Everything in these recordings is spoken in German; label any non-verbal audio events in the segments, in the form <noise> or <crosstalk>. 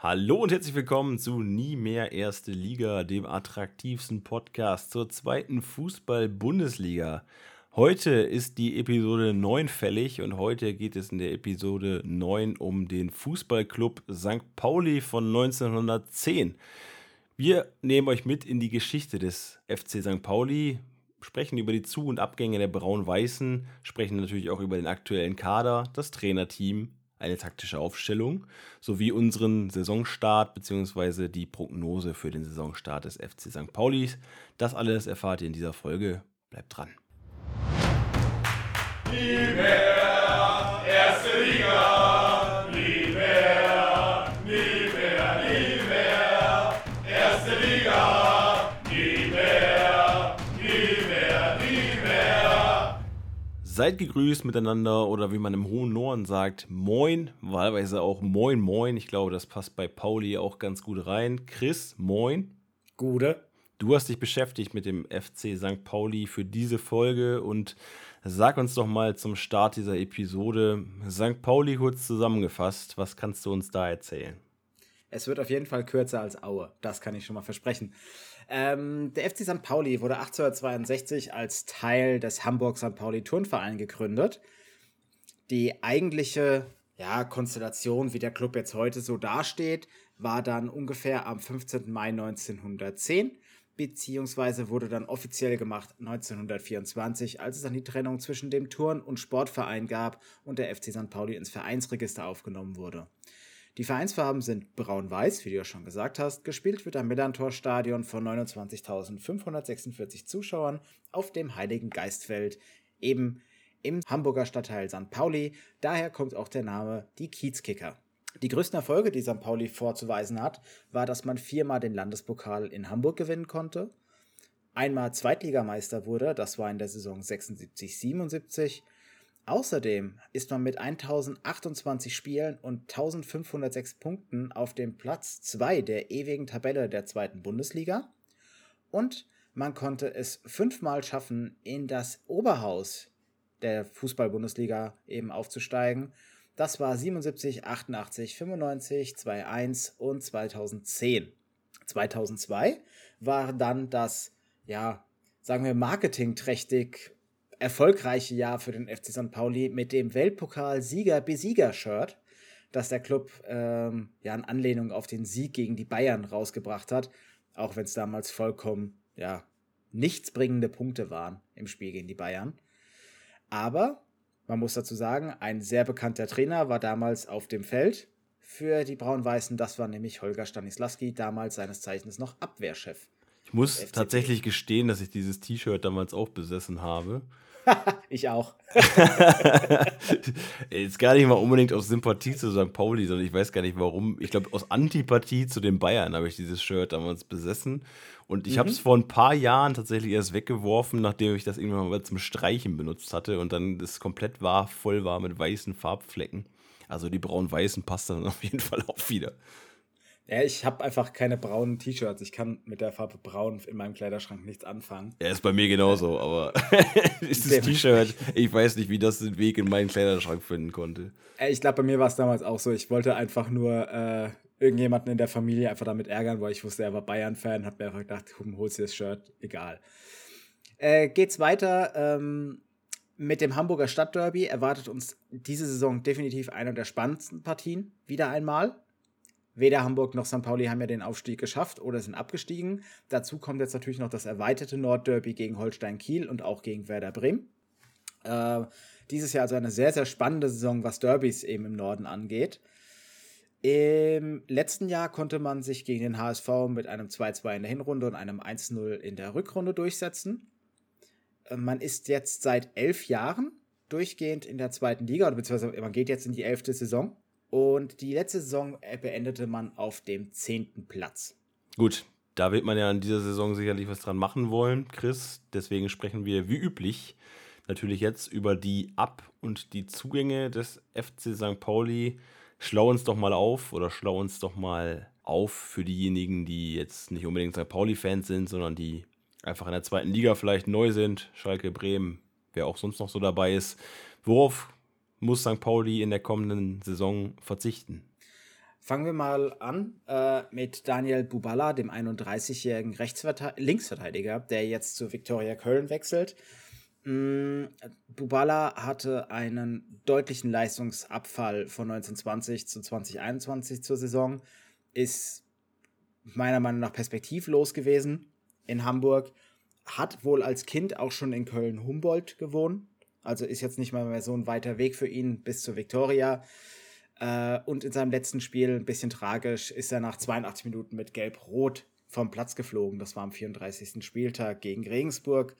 Hallo und herzlich willkommen zu Nie mehr Erste Liga, dem attraktivsten Podcast zur zweiten Fußball-Bundesliga. Heute ist die Episode 9 fällig und heute geht es in der Episode 9 um den Fußballclub St. Pauli von 1910. Wir nehmen euch mit in die Geschichte des FC St. Pauli, sprechen über die Zu- und Abgänge der Braun-Weißen, sprechen natürlich auch über den aktuellen Kader, das Trainerteam eine taktische Aufstellung sowie unseren Saisonstart bzw. die Prognose für den Saisonstart des FC St. Paulis. Das alles erfahrt ihr in dieser Folge. Bleibt dran. Nie mehr erste Liga, Seid gegrüßt miteinander oder wie man im hohen Norden sagt, moin, wahlweise auch moin moin. Ich glaube, das passt bei Pauli auch ganz gut rein. Chris, moin. Gute. Du hast dich beschäftigt mit dem FC St. Pauli für diese Folge und sag uns doch mal zum Start dieser Episode St. Pauli kurz zusammengefasst. Was kannst du uns da erzählen? Es wird auf jeden Fall kürzer als Aue. Das kann ich schon mal versprechen. Ähm, der FC St. Pauli wurde 1862 als Teil des Hamburg St. Pauli Turnverein gegründet. Die eigentliche ja, Konstellation, wie der Club jetzt heute so dasteht, war dann ungefähr am 15. Mai 1910 beziehungsweise wurde dann offiziell gemacht 1924, als es dann die Trennung zwischen dem Turn- und Sportverein gab und der FC St. Pauli ins Vereinsregister aufgenommen wurde. Die Vereinsfarben sind braun-weiß, wie du ja schon gesagt hast. Gespielt wird am Millantor-Stadion von 29.546 Zuschauern auf dem Heiligen Geistfeld, eben im Hamburger Stadtteil St. Pauli. Daher kommt auch der Name die Kiezkicker. Die größten Erfolge, die St. Pauli vorzuweisen hat, war, dass man viermal den Landespokal in Hamburg gewinnen konnte, einmal Zweitligameister wurde, das war in der Saison 76-77. Außerdem ist man mit 1028 Spielen und 1506 Punkten auf dem Platz 2 der ewigen Tabelle der zweiten Bundesliga. Und man konnte es fünfmal schaffen, in das Oberhaus der Fußball-Bundesliga eben aufzusteigen. Das war 77, 88, 95, 21 und 2010. 2002 war dann das, ja, sagen wir, marketingträchtig erfolgreiche Jahr für den FC St. Pauli mit dem Weltpokal-Sieger-Besieger-Shirt, das der Club ähm, ja in Anlehnung auf den Sieg gegen die Bayern rausgebracht hat, auch wenn es damals vollkommen ja nichtsbringende Punkte waren im Spiel gegen die Bayern. Aber man muss dazu sagen, ein sehr bekannter Trainer war damals auf dem Feld für die Braun-Weißen. Das war nämlich Holger Stanislawski, damals seines Zeichens noch Abwehrchef. Ich muss tatsächlich gestehen, dass ich dieses T-Shirt damals auch besessen habe. <laughs> ich auch. <laughs> Jetzt gar nicht mal unbedingt aus Sympathie zu St. Pauli, sondern ich weiß gar nicht warum. Ich glaube, aus Antipathie zu den Bayern habe ich dieses Shirt damals besessen. Und ich mhm. habe es vor ein paar Jahren tatsächlich erst weggeworfen, nachdem ich das irgendwann mal zum Streichen benutzt hatte und dann das komplett war, voll war mit weißen Farbflecken. Also die braun-weißen passt dann <laughs> auf jeden Fall auch wieder. Ja, ich habe einfach keine braunen T-Shirts. Ich kann mit der Farbe braun in meinem Kleiderschrank nichts anfangen. Ja, ist bei mir genauso, aber <laughs> dieses T-Shirt, ich weiß nicht, wie das den Weg in meinen Kleiderschrank finden konnte. Ich glaube, bei mir war es damals auch so. Ich wollte einfach nur äh, irgendjemanden in der Familie einfach damit ärgern, weil ich wusste, er war Bayern-Fan, hat mir einfach gedacht, komm, holst dir das Shirt, egal. Äh, geht's weiter ähm, mit dem Hamburger Stadtderby. Erwartet uns diese Saison definitiv eine der spannendsten Partien, wieder einmal. Weder Hamburg noch St. Pauli haben ja den Aufstieg geschafft oder sind abgestiegen. Dazu kommt jetzt natürlich noch das erweiterte Nordderby gegen Holstein Kiel und auch gegen Werder Bremen. Äh, dieses Jahr also eine sehr, sehr spannende Saison, was Derbys eben im Norden angeht. Im letzten Jahr konnte man sich gegen den HSV mit einem 2-2 in der Hinrunde und einem 1-0 in der Rückrunde durchsetzen. Äh, man ist jetzt seit elf Jahren durchgehend in der zweiten Liga, beziehungsweise man geht jetzt in die elfte Saison. Und die letzte Saison äh, beendete man auf dem zehnten Platz. Gut, da wird man ja in dieser Saison sicherlich was dran machen wollen, Chris. Deswegen sprechen wir wie üblich natürlich jetzt über die Ab- und die Zugänge des FC St. Pauli. Schlau uns doch mal auf oder schlau uns doch mal auf für diejenigen, die jetzt nicht unbedingt St. Pauli-Fans sind, sondern die einfach in der zweiten Liga vielleicht neu sind. Schalke, Bremen, wer auch sonst noch so dabei ist. Worauf muss St. Pauli in der kommenden Saison verzichten? Fangen wir mal an äh, mit Daniel Bubala, dem 31-jährigen Linksverteidiger, der jetzt zu Viktoria Köln wechselt. Mm, Bubala hatte einen deutlichen Leistungsabfall von 1920 zu 2021 zur Saison, ist meiner Meinung nach perspektivlos gewesen in Hamburg, hat wohl als Kind auch schon in Köln-Humboldt gewohnt, also ist jetzt nicht mal mehr so ein weiter Weg für ihn bis zur Viktoria. Äh, und in seinem letzten Spiel, ein bisschen tragisch, ist er nach 82 Minuten mit Gelb-Rot vom Platz geflogen. Das war am 34. Spieltag gegen Regensburg.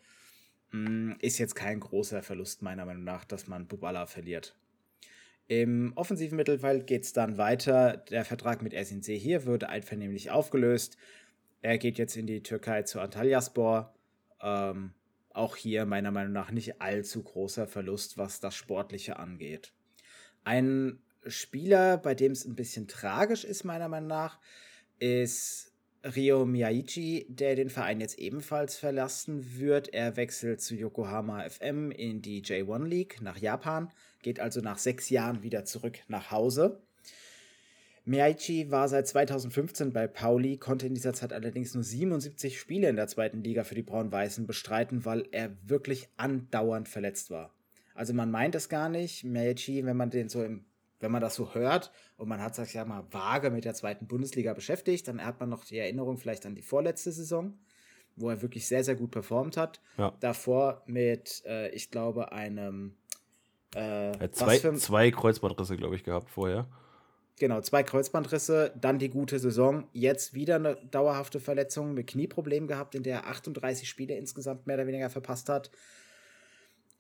Mm, ist jetzt kein großer Verlust, meiner Meinung nach, dass man Bubala verliert. Im offensiven Mittelfeld geht es dann weiter. Der Vertrag mit Ersin hier wurde einvernehmlich aufgelöst. Er geht jetzt in die Türkei zu Antalyaspor. Ähm, auch hier meiner Meinung nach nicht allzu großer Verlust, was das Sportliche angeht. Ein Spieler, bei dem es ein bisschen tragisch ist, meiner Meinung nach, ist Ryo Miyaichi, der den Verein jetzt ebenfalls verlassen wird. Er wechselt zu Yokohama FM in die J1 League nach Japan, geht also nach sechs Jahren wieder zurück nach Hause. Miyaichi war seit 2015 bei Pauli, konnte in dieser Zeit allerdings nur 77 Spiele in der zweiten Liga für die Braun-Weißen bestreiten, weil er wirklich andauernd verletzt war. Also man meint es gar nicht. Miyaichi, wenn man den so im wenn man das so hört und man hat sich ja mal vage mit der zweiten Bundesliga beschäftigt, dann hat man noch die Erinnerung vielleicht an die vorletzte Saison, wo er wirklich sehr, sehr gut performt hat. Ja. Davor mit, äh, ich glaube, einem. Äh, zwei, zwei Kreuzbandrisse, glaube ich, gehabt vorher. Genau, zwei Kreuzbandrisse, dann die gute Saison, jetzt wieder eine dauerhafte Verletzung mit Knieproblemen gehabt, in der er 38 Spiele insgesamt mehr oder weniger verpasst hat.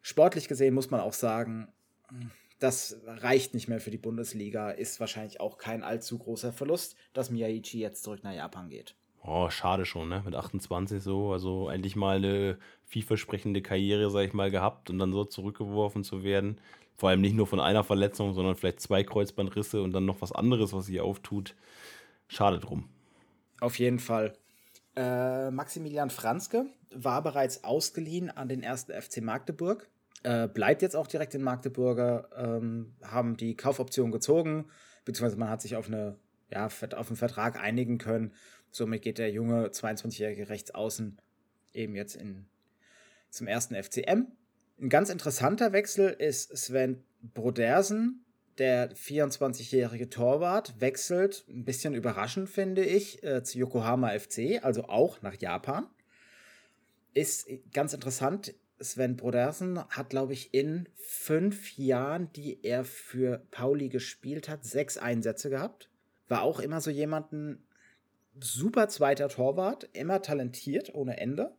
Sportlich gesehen muss man auch sagen, das reicht nicht mehr für die Bundesliga, ist wahrscheinlich auch kein allzu großer Verlust, dass Miyaichi jetzt zurück nach Japan geht. Oh, schade schon, ne? Mit 28 so, also endlich mal eine vielversprechende Karriere, sag ich mal, gehabt und dann so zurückgeworfen zu werden. Vor allem nicht nur von einer Verletzung, sondern vielleicht zwei Kreuzbandrisse und dann noch was anderes, was sich auftut. Schade drum. Auf jeden Fall. Äh, Maximilian Franzke war bereits ausgeliehen an den ersten FC Magdeburg äh, bleibt jetzt auch direkt in Magdeburger, ähm, haben die Kaufoption gezogen, beziehungsweise man hat sich auf, eine, ja, auf einen Vertrag einigen können. Somit geht der junge 22-jährige Rechtsaußen eben jetzt in, zum ersten FCM. Ein ganz interessanter Wechsel ist Sven Brodersen, der 24-jährige Torwart, wechselt, ein bisschen überraschend finde ich, äh, zu Yokohama FC, also auch nach Japan. Ist ganz interessant, Sven Brodersen hat, glaube ich, in fünf Jahren, die er für Pauli gespielt hat, sechs Einsätze gehabt. War auch immer so jemanden super zweiter Torwart, immer talentiert ohne Ende.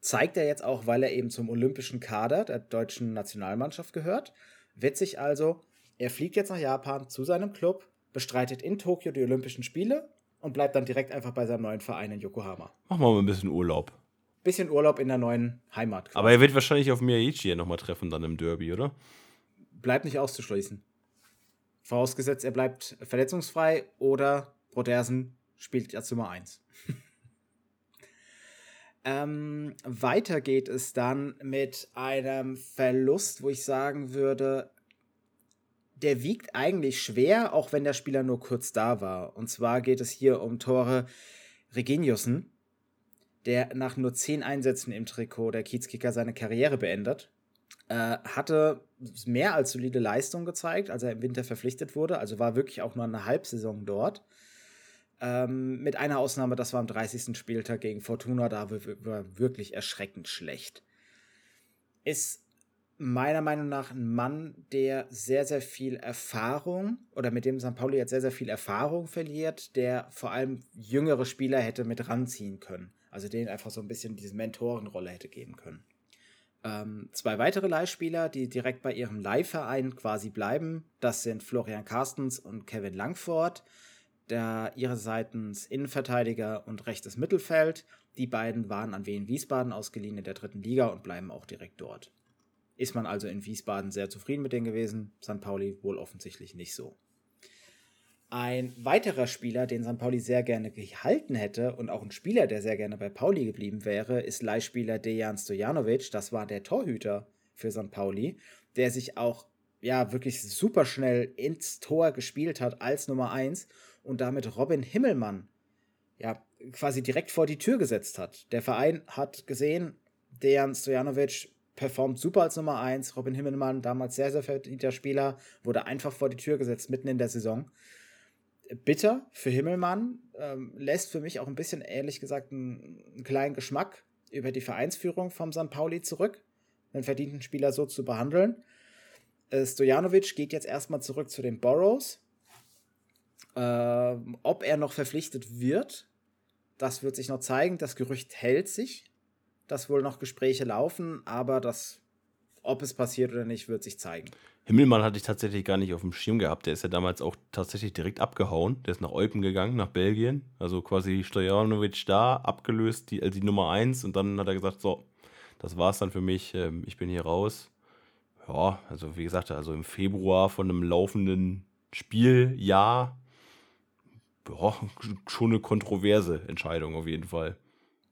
Zeigt er jetzt auch, weil er eben zum olympischen Kader der deutschen Nationalmannschaft gehört. Witzig also, er fliegt jetzt nach Japan zu seinem Club, bestreitet in Tokio die Olympischen Spiele und bleibt dann direkt einfach bei seinem neuen Verein in Yokohama. Machen wir mal ein bisschen Urlaub bisschen Urlaub in der neuen Heimat. Quasi. Aber er wird wahrscheinlich auf Miyaichi nochmal treffen dann im Derby, oder? Bleibt nicht auszuschließen. Vorausgesetzt, er bleibt verletzungsfrei oder Brodersen spielt als Nummer 1. ähm, weiter geht es dann mit einem Verlust, wo ich sagen würde, der wiegt eigentlich schwer, auch wenn der Spieler nur kurz da war. Und zwar geht es hier um Tore Reginiussen, der nach nur zehn Einsätzen im Trikot der Kiezkicker seine Karriere beendet. Äh, hatte mehr als solide Leistung gezeigt, als er im Winter verpflichtet wurde. Also war wirklich auch nur eine Halbsaison dort. Ähm, mit einer Ausnahme, das war am 30. Spieltag gegen Fortuna, da war wirklich erschreckend schlecht. Ist meiner Meinung nach ein Mann, der sehr, sehr viel Erfahrung oder mit dem St. Pauli jetzt sehr, sehr viel Erfahrung verliert, der vor allem jüngere Spieler hätte mit ranziehen können. Also denen einfach so ein bisschen diese Mentorenrolle hätte geben können. Ähm, zwei weitere Leihspieler, die direkt bei ihrem Leihverein quasi bleiben, das sind Florian Carstens und Kevin Langford, der ihrerseits Innenverteidiger und rechtes Mittelfeld. Die beiden waren an Wien Wiesbaden ausgeliehen in der dritten Liga und bleiben auch direkt dort. Ist man also in Wiesbaden sehr zufrieden mit denen gewesen? St. Pauli wohl offensichtlich nicht so. Ein weiterer Spieler, den St. Pauli sehr gerne gehalten hätte und auch ein Spieler, der sehr gerne bei Pauli geblieben wäre, ist Leihspieler Dejan Stojanovic. Das war der Torhüter für St. Pauli, der sich auch ja wirklich super schnell ins Tor gespielt hat als Nummer 1 und damit Robin Himmelmann ja quasi direkt vor die Tür gesetzt hat. Der Verein hat gesehen, Dejan Stojanovic performt super als Nummer 1. Robin Himmelmann, damals sehr, sehr verdienter Spieler, wurde einfach vor die Tür gesetzt, mitten in der Saison. Bitter für Himmelmann, ähm, lässt für mich auch ein bisschen, ehrlich gesagt, einen, einen kleinen Geschmack über die Vereinsführung vom St. Pauli zurück, einen verdienten Spieler so zu behandeln. Äh, Stojanovic geht jetzt erstmal zurück zu den Boroughs. Äh, ob er noch verpflichtet wird, das wird sich noch zeigen. Das Gerücht hält sich, dass wohl noch Gespräche laufen, aber das, ob es passiert oder nicht, wird sich zeigen. Himmelmann hatte ich tatsächlich gar nicht auf dem Schirm gehabt. Der ist ja damals auch tatsächlich direkt abgehauen. Der ist nach Eupen gegangen, nach Belgien. Also quasi Stojanovic da, abgelöst, die, also die Nummer 1. Und dann hat er gesagt: So, das war's dann für mich. Ähm, ich bin hier raus. Ja, also wie gesagt, also im Februar von einem laufenden Spieljahr. Ja, schon eine kontroverse Entscheidung auf jeden Fall.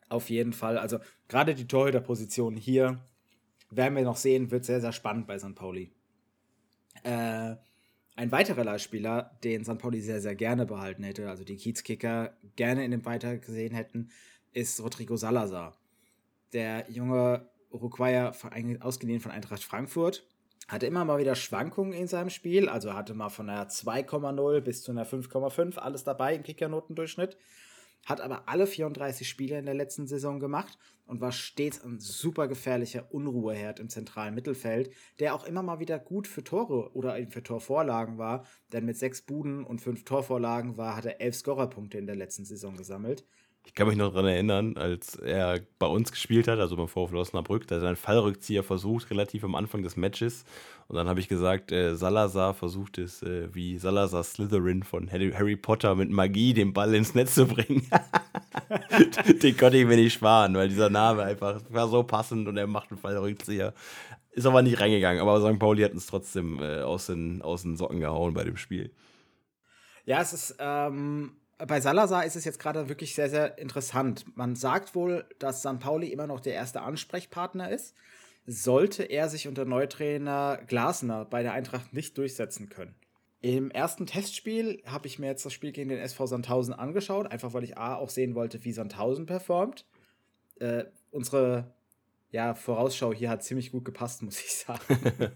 Auf jeden Fall. Also gerade die Torhüterposition hier werden wir noch sehen, wird sehr, sehr spannend bei St. Pauli. Äh, ein weiterer Leihspieler, den St. Pauli sehr, sehr gerne behalten hätte, also die Kiezkicker gerne in dem Weiter gesehen hätten, ist Rodrigo Salazar. Der junge Uruguayer, ausgeliehen von Eintracht Frankfurt, hatte immer mal wieder Schwankungen in seinem Spiel, also hatte mal von einer 2,0 bis zu einer 5,5 alles dabei im Kickernotendurchschnitt hat aber alle 34 Spiele in der letzten Saison gemacht und war stets ein super gefährlicher Unruheherd im zentralen Mittelfeld, der auch immer mal wieder gut für Tore oder eben für Torvorlagen war, denn mit sechs Buden und fünf Torvorlagen war, hat er elf Scorerpunkte in der letzten Saison gesammelt. Ich kann mich noch daran erinnern, als er bei uns gespielt hat, also beim VfL Osnabrück, da hat er einen Fallrückzieher versucht, relativ am Anfang des Matches. Und dann habe ich gesagt, äh, Salazar versucht es, äh, wie Salazar Slytherin von Harry Potter mit Magie den Ball ins Netz zu bringen. <laughs> den konnte ich mir nicht sparen, weil dieser Name einfach war so passend und er macht einen Fallrückzieher. Ist aber nicht reingegangen, aber St. Pauli hat uns trotzdem äh, aus, den, aus den Socken gehauen bei dem Spiel. Ja, es ist. Ähm bei Salazar ist es jetzt gerade wirklich sehr, sehr interessant. Man sagt wohl, dass San Pauli immer noch der erste Ansprechpartner ist. Sollte er sich unter Neutrainer Glasner bei der Eintracht nicht durchsetzen können. Im ersten Testspiel habe ich mir jetzt das Spiel gegen den SV Sandhausen angeschaut, einfach weil ich A auch sehen wollte, wie Sandhausen performt. Äh, unsere ja, Vorausschau hier hat ziemlich gut gepasst, <laughs> muss ich sagen. <laughs>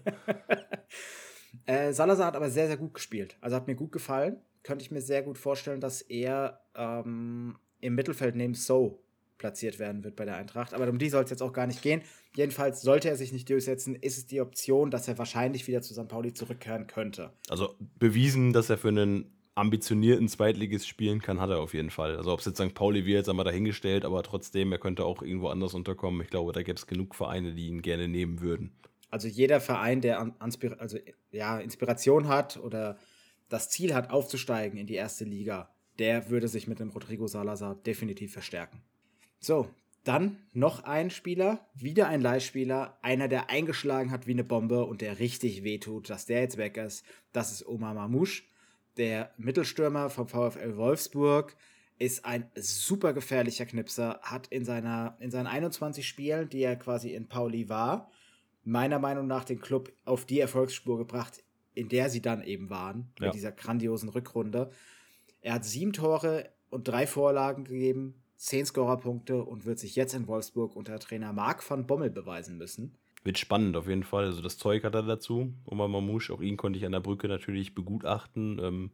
äh, Salazar hat aber sehr, sehr gut gespielt. Also hat mir gut gefallen könnte ich mir sehr gut vorstellen, dass er ähm, im Mittelfeld neben So platziert werden wird bei der Eintracht. Aber um die soll es jetzt auch gar nicht gehen. Jedenfalls sollte er sich nicht durchsetzen, ist es die Option, dass er wahrscheinlich wieder zu St. Pauli zurückkehren könnte. Also bewiesen, dass er für einen ambitionierten Zweitligist spielen kann, hat er auf jeden Fall. Also ob es jetzt St. Pauli wird, haben wir dahingestellt, aber trotzdem, er könnte auch irgendwo anders unterkommen. Ich glaube, da gäbe es genug Vereine, die ihn gerne nehmen würden. Also jeder Verein, der also, ja, Inspiration hat oder das Ziel hat, aufzusteigen in die erste Liga, der würde sich mit dem Rodrigo Salazar definitiv verstärken. So, dann noch ein Spieler, wieder ein Leihspieler, einer, der eingeschlagen hat wie eine Bombe und der richtig wehtut, dass der jetzt weg ist. Das ist Omar Mamouche, der Mittelstürmer vom VfL Wolfsburg, ist ein super gefährlicher Knipser, hat in, seiner, in seinen 21 Spielen, die er quasi in Pauli war, meiner Meinung nach den Club auf die Erfolgsspur gebracht, in der sie dann eben waren, ja. mit dieser grandiosen Rückrunde. Er hat sieben Tore und drei Vorlagen gegeben, zehn Scorerpunkte und wird sich jetzt in Wolfsburg unter Trainer Marc van Bommel beweisen müssen. Wird spannend auf jeden Fall. Also das Zeug hat er dazu. Omar Mamouche, auch ihn konnte ich an der Brücke natürlich begutachten. Ähm,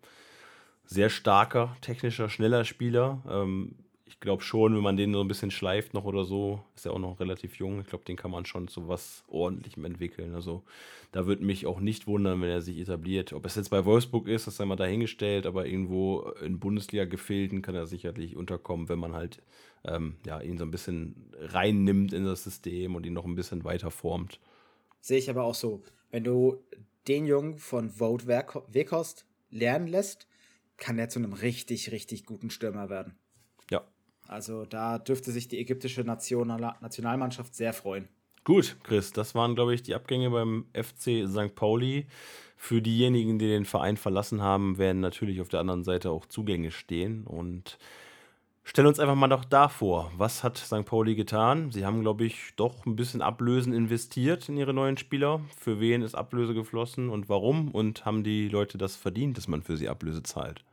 sehr starker, technischer, schneller Spieler. Ähm, ich glaube schon, wenn man den so ein bisschen schleift noch oder so, ist er auch noch relativ jung. Ich glaube, den kann man schon zu was Ordentlichem entwickeln. Also da würde mich auch nicht wundern, wenn er sich etabliert. Ob es jetzt bei Wolfsburg ist, das sei mal dahingestellt, aber irgendwo in Bundesliga-Gefilden kann er sicherlich unterkommen, wenn man halt ähm, ja, ihn so ein bisschen reinnimmt in das System und ihn noch ein bisschen weiter formt. Sehe ich aber auch so. Wenn du den Jungen von Vote Wekost lernen lässt, kann er zu einem richtig, richtig guten Stürmer werden. Also da dürfte sich die ägyptische Nation Nationalmannschaft sehr freuen. Gut, Chris, das waren, glaube ich, die Abgänge beim FC St. Pauli. Für diejenigen, die den Verein verlassen haben, werden natürlich auf der anderen Seite auch Zugänge stehen. Und stellen uns einfach mal doch da vor, was hat St. Pauli getan? Sie haben, glaube ich, doch ein bisschen Ablösen investiert in ihre neuen Spieler. Für wen ist Ablöse geflossen und warum? Und haben die Leute das verdient, dass man für sie Ablöse zahlt?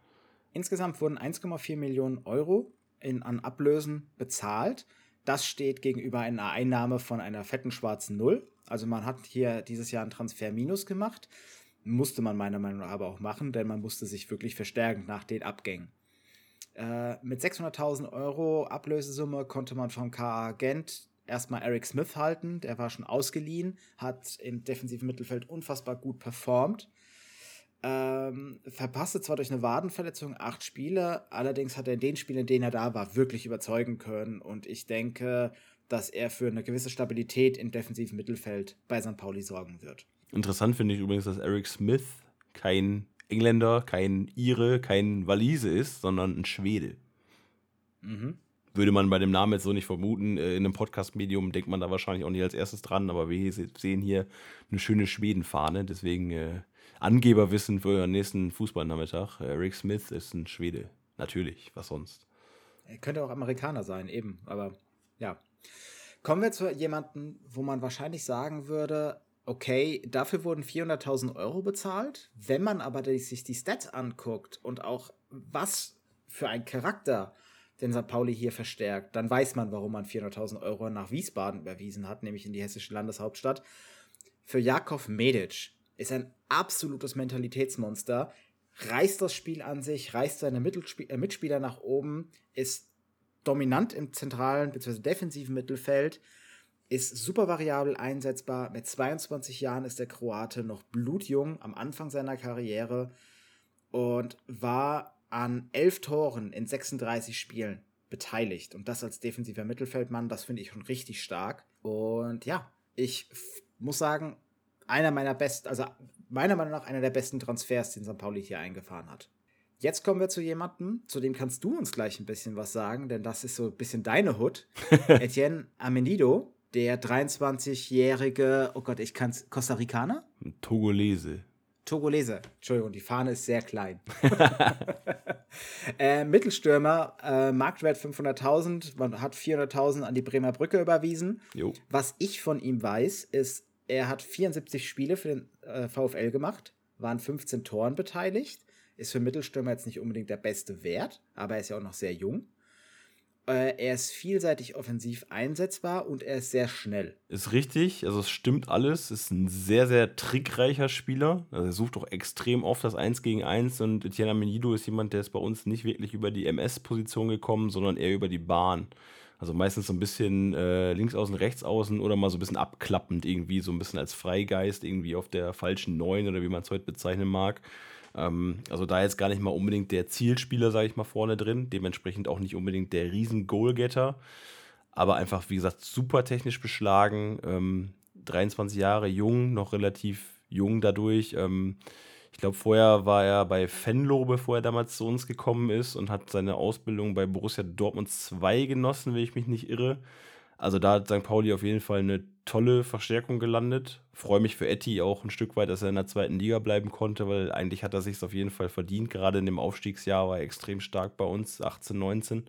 Insgesamt wurden 1,4 Millionen Euro in, an Ablösen bezahlt. Das steht gegenüber einer Einnahme von einer fetten schwarzen Null. Also man hat hier dieses Jahr einen Transfer minus gemacht. Musste man meiner Meinung nach aber auch machen, denn man musste sich wirklich verstärken nach den Abgängen. Äh, mit 600.000 Euro Ablösesumme konnte man vom KA Gent erstmal Eric Smith halten. Der war schon ausgeliehen, hat im defensiven Mittelfeld unfassbar gut performt. Ähm, verpasste zwar durch eine Wadenverletzung acht Spiele, allerdings hat er in den Spielen, in denen er da war, wirklich überzeugen können. Und ich denke, dass er für eine gewisse Stabilität im defensiven Mittelfeld bei St. Pauli sorgen wird. Interessant finde ich übrigens, dass Eric Smith kein Engländer, kein Ire, kein Walise ist, sondern ein Schwede. Mhm. Würde man bei dem Namen jetzt so nicht vermuten. Äh, in einem Podcast-Medium denkt man da wahrscheinlich auch nicht als erstes dran, aber wir sehen hier eine schöne Schwedenfahne. Deswegen äh, Angeberwissen für euren nächsten Fußballnachmittag. Äh, Rick Smith ist ein Schwede. Natürlich, was sonst? Er könnte auch Amerikaner sein, eben, aber ja. Kommen wir zu jemandem, wo man wahrscheinlich sagen würde, okay, dafür wurden 400.000 Euro bezahlt. Wenn man aber sich die Stats anguckt und auch was für ein Charakter den St. Pauli hier verstärkt, dann weiß man, warum man 400.000 Euro nach Wiesbaden überwiesen hat, nämlich in die hessische Landeshauptstadt. Für Jakov Medic ist ein absolutes Mentalitätsmonster, reißt das Spiel an sich, reißt seine Mittelspie äh, Mitspieler nach oben, ist dominant im zentralen bzw. defensiven Mittelfeld, ist super variabel einsetzbar. Mit 22 Jahren ist der Kroate noch blutjung am Anfang seiner Karriere und war an elf Toren in 36 Spielen beteiligt. Und das als defensiver Mittelfeldmann, das finde ich schon richtig stark. Und ja, ich muss sagen, einer meiner besten, also meiner Meinung nach einer der besten Transfers, den St. Pauli hier eingefahren hat. Jetzt kommen wir zu jemandem, zu dem kannst du uns gleich ein bisschen was sagen, denn das ist so ein bisschen deine Hut. <laughs> Etienne Amenido, der 23-jährige, oh Gott, ich kann's, Costa Ricaner? Togolese. Togolese, Entschuldigung, die Fahne ist sehr klein. <laughs> <laughs> äh, Mittelstürmer, äh, Marktwert 500.000, man hat 400.000 an die Bremer Brücke überwiesen. Jo. Was ich von ihm weiß, ist, er hat 74 Spiele für den äh, VfL gemacht, waren 15 Toren beteiligt. Ist für Mittelstürmer jetzt nicht unbedingt der beste Wert, aber er ist ja auch noch sehr jung. Äh, er ist vielseitig offensiv einsetzbar und er ist sehr schnell. Ist richtig, also es stimmt alles. Ist ein sehr, sehr trickreicher Spieler. Also er sucht auch extrem oft das 1 gegen 1 und Etienne Menido ist jemand, der ist bei uns nicht wirklich über die MS-Position gekommen, sondern eher über die Bahn. Also meistens so ein bisschen äh, links außen, rechts außen oder mal so ein bisschen abklappend irgendwie, so ein bisschen als Freigeist irgendwie auf der falschen Neun oder wie man es heute bezeichnen mag. Ähm, also da jetzt gar nicht mal unbedingt der Zielspieler, sage ich mal, vorne drin. Dementsprechend auch nicht unbedingt der Riesen-Goalgetter. Aber einfach, wie gesagt, super technisch beschlagen. Ähm, 23 Jahre jung, noch relativ jung dadurch. Ähm, ich glaube, vorher war er bei Fenlo, bevor er damals zu uns gekommen ist und hat seine Ausbildung bei Borussia Dortmund 2 genossen, wenn ich mich nicht irre. Also da hat St. Pauli auf jeden Fall eine tolle Verstärkung gelandet. Freue mich für Etty auch ein Stück weit, dass er in der zweiten Liga bleiben konnte, weil eigentlich hat er sich auf jeden Fall verdient. Gerade in dem Aufstiegsjahr war er extrem stark bei uns, 18, 19.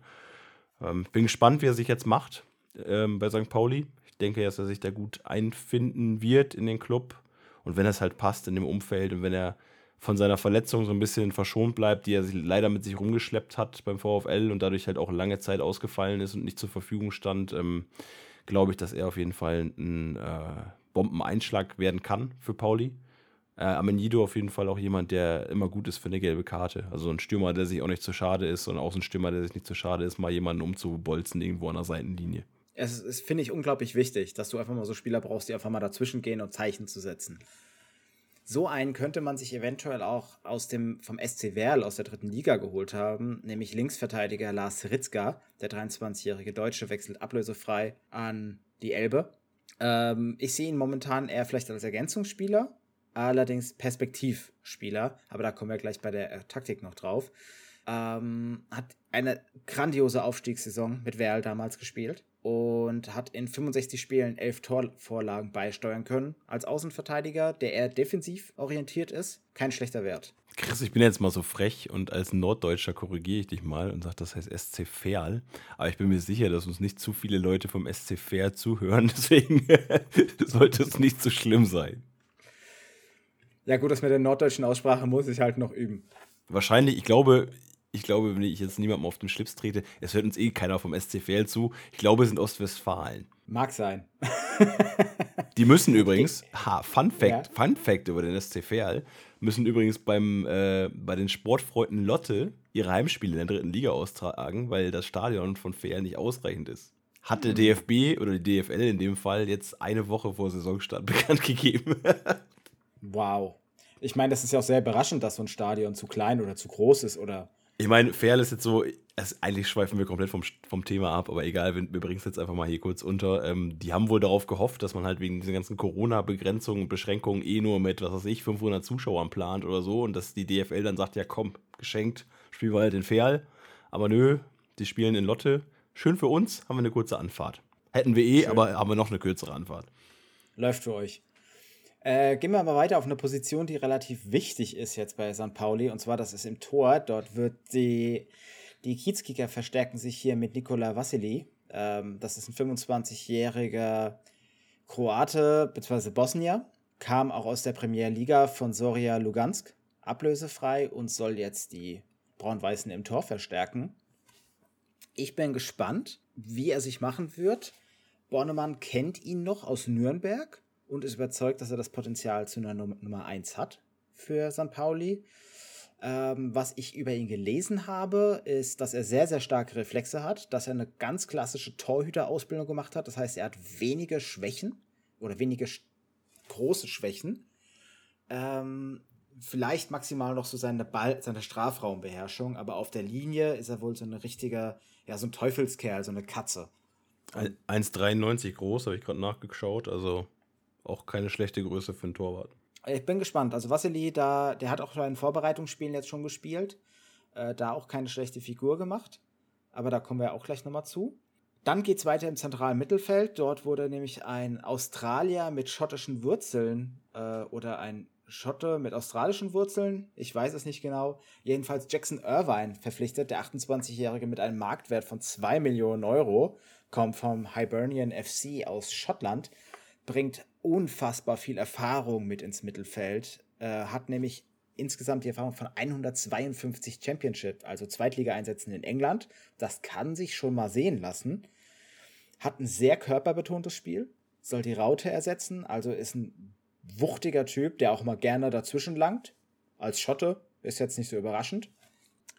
Ähm, bin gespannt, wie er sich jetzt macht ähm, bei St. Pauli. Ich denke, dass er sich da gut einfinden wird in den Club. Und wenn es halt passt in dem Umfeld und wenn er von seiner Verletzung so ein bisschen verschont bleibt, die er sich leider mit sich rumgeschleppt hat beim VfL und dadurch halt auch lange Zeit ausgefallen ist und nicht zur Verfügung stand, ähm, glaube ich, dass er auf jeden Fall ein äh, Bombeneinschlag werden kann für Pauli. Äh, Amenido auf jeden Fall auch jemand, der immer gut ist für eine gelbe Karte. Also ein Stürmer, der sich auch nicht zu schade ist und auch ein Stürmer, der sich nicht zu schade ist, mal jemanden umzubolzen irgendwo an der Seitenlinie. Es ist, finde ich, unglaublich wichtig, dass du einfach mal so Spieler brauchst, die einfach mal dazwischen gehen und Zeichen zu setzen. So einen könnte man sich eventuell auch aus dem, vom SC Werl aus der dritten Liga geholt haben, nämlich Linksverteidiger Lars Ritzka, der 23-jährige Deutsche, wechselt ablösefrei an die Elbe. Ähm, ich sehe ihn momentan eher vielleicht als Ergänzungsspieler, allerdings Perspektivspieler, aber da kommen wir gleich bei der äh, Taktik noch drauf. Ähm, hat eine grandiose Aufstiegssaison mit Werl damals gespielt und hat in 65 Spielen elf Torvorlagen beisteuern können. Als Außenverteidiger, der eher defensiv orientiert ist, kein schlechter Wert. Chris, ich bin jetzt mal so frech und als Norddeutscher korrigiere ich dich mal und sage, das heißt SC Verl. Aber ich bin mir sicher, dass uns nicht zu viele Leute vom SC Verl zuhören. <laughs> Deswegen <laughs> sollte es nicht so schlimm sein. Ja, gut, das mit der norddeutschen Aussprache muss ich halt noch üben. Wahrscheinlich, ich glaube, ich glaube, wenn ich jetzt niemandem auf den Schlips trete, es hört uns eh keiner vom SCFL zu. Ich glaube, es sind Ostwestfalen. Mag sein. <laughs> Die müssen übrigens, <laughs> ha, Fun Fact, ja. Fun Fact über den SCFL, müssen übrigens beim, äh, bei den Sportfreunden Lotte ihre Heimspiele in der dritten Liga austragen, weil das Stadion von Fair nicht ausreichend ist. Hat der hm. DFB oder die DFL in dem Fall jetzt eine Woche vor Saisonstart <laughs> bekannt gegeben. wow. Ich meine, das ist ja auch sehr überraschend, dass so ein Stadion zu klein oder zu groß ist oder. Ich meine, Fair ist jetzt so, es, eigentlich schweifen wir komplett vom, vom Thema ab, aber egal, wir, wir bringen es jetzt einfach mal hier kurz unter. Ähm, die haben wohl darauf gehofft, dass man halt wegen diesen ganzen Corona-Begrenzungen und Beschränkungen eh nur mit, was weiß ich, 500 Zuschauern plant oder so und dass die DFL dann sagt, ja komm, geschenkt, spielen wir halt in Fair. Aber nö, die spielen in Lotte. Schön für uns, haben wir eine kurze Anfahrt. Hätten wir eh, Schön. aber haben wir noch eine kürzere Anfahrt. Läuft für euch. Äh, gehen wir aber weiter auf eine Position, die relativ wichtig ist jetzt bei St. Pauli. Und zwar, das ist im Tor. Dort wird die, die Kiezkicker verstärken sich hier mit Nikola Vassili. Ähm, das ist ein 25-jähriger Kroate bzw. Bosnier. Kam auch aus der Premierliga von Soria Lugansk. Ablösefrei und soll jetzt die Braun-Weißen im Tor verstärken. Ich bin gespannt, wie er sich machen wird. Bornemann kennt ihn noch aus Nürnberg und ist überzeugt, dass er das Potenzial zu einer Nummer 1 hat für St. Pauli. Ähm, was ich über ihn gelesen habe, ist, dass er sehr, sehr starke Reflexe hat, dass er eine ganz klassische Torhüterausbildung gemacht hat. Das heißt, er hat wenige Schwächen oder wenige große Schwächen. Ähm, vielleicht maximal noch so seine Ball, seine Strafraumbeherrschung, aber auf der Linie ist er wohl so ein richtiger, ja, so ein Teufelskerl, so eine Katze. 1,93 groß, habe ich gerade nachgeschaut, also auch keine schlechte Größe für einen Torwart. Ich bin gespannt. Also Vassili, da, der hat auch den Vorbereitungsspielen jetzt schon gespielt. Äh, da auch keine schlechte Figur gemacht. Aber da kommen wir auch gleich nochmal zu. Dann geht es weiter im zentralen Mittelfeld. Dort wurde nämlich ein Australier mit schottischen Wurzeln äh, oder ein Schotte mit australischen Wurzeln, ich weiß es nicht genau, jedenfalls Jackson Irvine verpflichtet, der 28-Jährige mit einem Marktwert von 2 Millionen Euro, kommt vom Hibernian FC aus Schottland, bringt unfassbar viel Erfahrung mit ins Mittelfeld, äh, hat nämlich insgesamt die Erfahrung von 152 Championship, also Zweitliga-Einsätzen in England. Das kann sich schon mal sehen lassen. Hat ein sehr körperbetontes Spiel, soll die Raute ersetzen, also ist ein wuchtiger Typ, der auch mal gerne dazwischen langt. Als Schotte ist jetzt nicht so überraschend.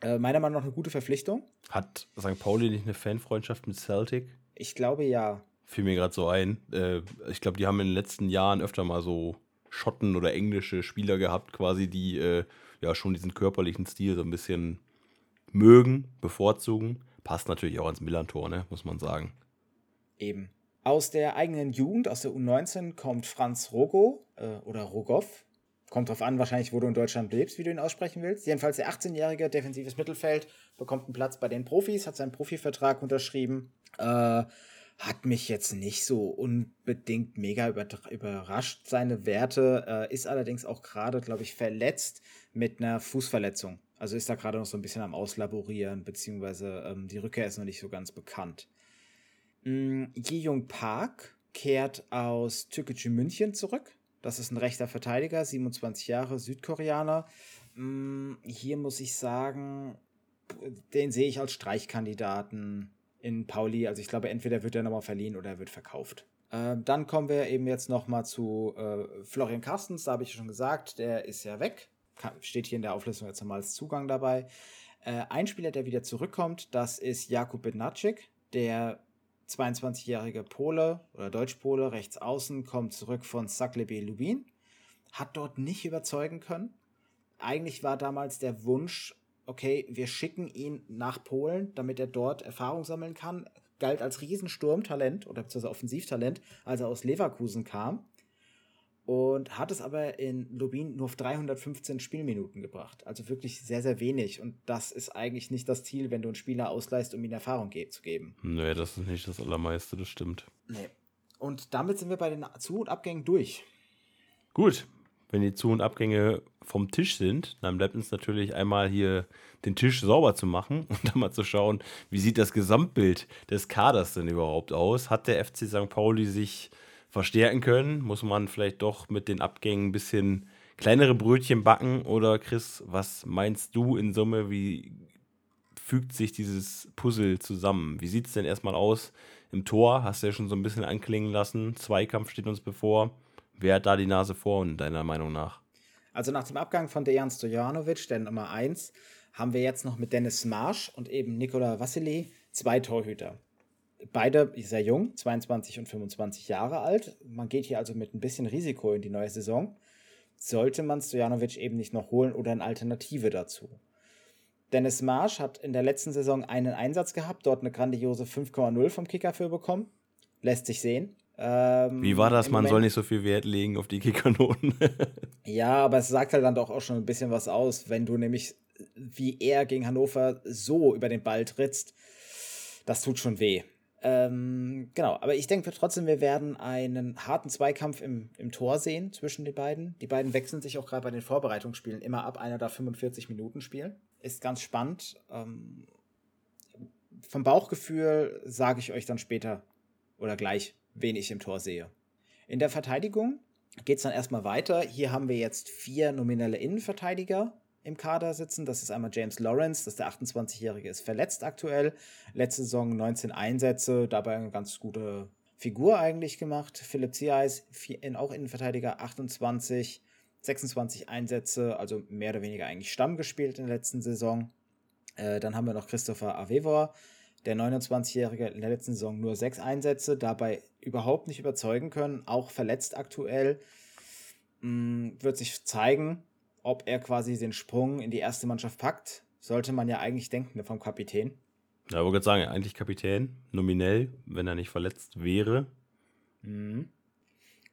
Äh, meiner Meinung nach eine gute Verpflichtung. Hat St. Pauli nicht eine Fanfreundschaft mit Celtic? Ich glaube ja. Fiel mir gerade so ein. Äh, ich glaube, die haben in den letzten Jahren öfter mal so Schotten oder englische Spieler gehabt, quasi, die äh, ja schon diesen körperlichen Stil so ein bisschen mögen, bevorzugen. Passt natürlich auch ans Millantor, ne, muss man sagen. Eben. Aus der eigenen Jugend, aus der U19, kommt Franz Rogo äh, oder Rogov. Kommt drauf an, wahrscheinlich, wo du in Deutschland lebst, wie du ihn aussprechen willst. Jedenfalls der 18-jährige defensives Mittelfeld bekommt einen Platz bei den Profis, hat seinen Profivertrag unterschrieben. Äh, hat mich jetzt nicht so unbedingt mega überrascht. Seine Werte äh, ist allerdings auch gerade, glaube ich, verletzt mit einer Fußverletzung. Also ist da gerade noch so ein bisschen am Auslaborieren, beziehungsweise ähm, die Rückkehr ist noch nicht so ganz bekannt. Mm, Ji-Jung Park kehrt aus Türkgücü München zurück. Das ist ein rechter Verteidiger, 27 Jahre, Südkoreaner. Mm, hier muss ich sagen, den sehe ich als Streichkandidaten in Pauli. Also ich glaube, entweder wird er nochmal verliehen oder er wird verkauft. Ähm, dann kommen wir eben jetzt nochmal zu äh, Florian Carstens. Da habe ich schon gesagt, der ist ja weg. steht hier in der Auflistung jetzt nochmal als Zugang dabei. Äh, ein Spieler, der wieder zurückkommt, das ist Jakub Bednacek, der 22-jährige Pole oder Deutschpole, rechts außen, kommt zurück von Saklebe Lubin, hat dort nicht überzeugen können. Eigentlich war damals der Wunsch, okay, wir schicken ihn nach Polen, damit er dort Erfahrung sammeln kann. Galt als Riesensturmtalent oder beziehungsweise Offensivtalent, als er aus Leverkusen kam. Und hat es aber in Lubin nur auf 315 Spielminuten gebracht. Also wirklich sehr, sehr wenig. Und das ist eigentlich nicht das Ziel, wenn du einen Spieler ausleihst, um ihm Erfahrung ge zu geben. Nee, das ist nicht das Allermeiste, das stimmt. Nee. Und damit sind wir bei den Zu- und Abgängen durch. Gut, wenn die Zu- und Abgänge vom Tisch sind, dann bleibt uns natürlich einmal hier den Tisch sauber zu machen <laughs> und dann mal zu schauen, wie sieht das Gesamtbild des Kaders denn überhaupt aus? Hat der FC St. Pauli sich verstärken können? Muss man vielleicht doch mit den Abgängen ein bisschen kleinere Brötchen backen? Oder Chris, was meinst du in Summe, wie fügt sich dieses Puzzle zusammen? Wie sieht es denn erstmal aus im Tor? Hast du ja schon so ein bisschen anklingen lassen. Zweikampf steht uns bevor. Wer hat da die Nase vorn, deiner Meinung nach? Also nach dem Abgang von Dejan Stojanovic, der Nummer 1, haben wir jetzt noch mit Dennis Marsch und eben Nikola Vassili zwei Torhüter. Beide sehr jung, 22 und 25 Jahre alt. Man geht hier also mit ein bisschen Risiko in die neue Saison. Sollte man Stojanovic eben nicht noch holen oder eine Alternative dazu. Dennis Marsch hat in der letzten Saison einen Einsatz gehabt, dort eine grandiose 5,0 vom Kicker für bekommen. Lässt sich sehen. Ähm, Wie war das? Man Moment, soll nicht so viel Wert legen auf die Kickernoten. <laughs> ja, aber es sagt halt dann doch auch schon ein bisschen was aus, wenn du nämlich wie er gegen Hannover so über den Ball trittst. Das tut schon weh. Ähm, genau, aber ich denke trotzdem, wir werden einen harten Zweikampf im, im Tor sehen zwischen den beiden. Die beiden wechseln sich auch gerade bei den Vorbereitungsspielen immer ab. Einer darf 45 Minuten spielen. Ist ganz spannend. Ähm, vom Bauchgefühl sage ich euch dann später oder gleich, wen ich im Tor sehe. In der Verteidigung geht es dann erstmal weiter. Hier haben wir jetzt vier nominelle Innenverteidiger im Kader sitzen. Das ist einmal James Lawrence, das der 28-Jährige, ist verletzt aktuell. Letzte Saison 19 Einsätze, dabei eine ganz gute Figur eigentlich gemacht. Philipp Zieis, auch Innenverteidiger, 28, 26 Einsätze, also mehr oder weniger eigentlich Stamm gespielt in der letzten Saison. Äh, dann haben wir noch Christopher Avevor, der 29-Jährige in der letzten Saison nur sechs Einsätze, dabei überhaupt nicht überzeugen können, auch verletzt aktuell. Mm, wird sich zeigen, ob er quasi den Sprung in die erste Mannschaft packt. Sollte man ja eigentlich denken vom Kapitän. Ja, ich wollte sagen, eigentlich Kapitän, nominell, wenn er nicht verletzt wäre. Mhm.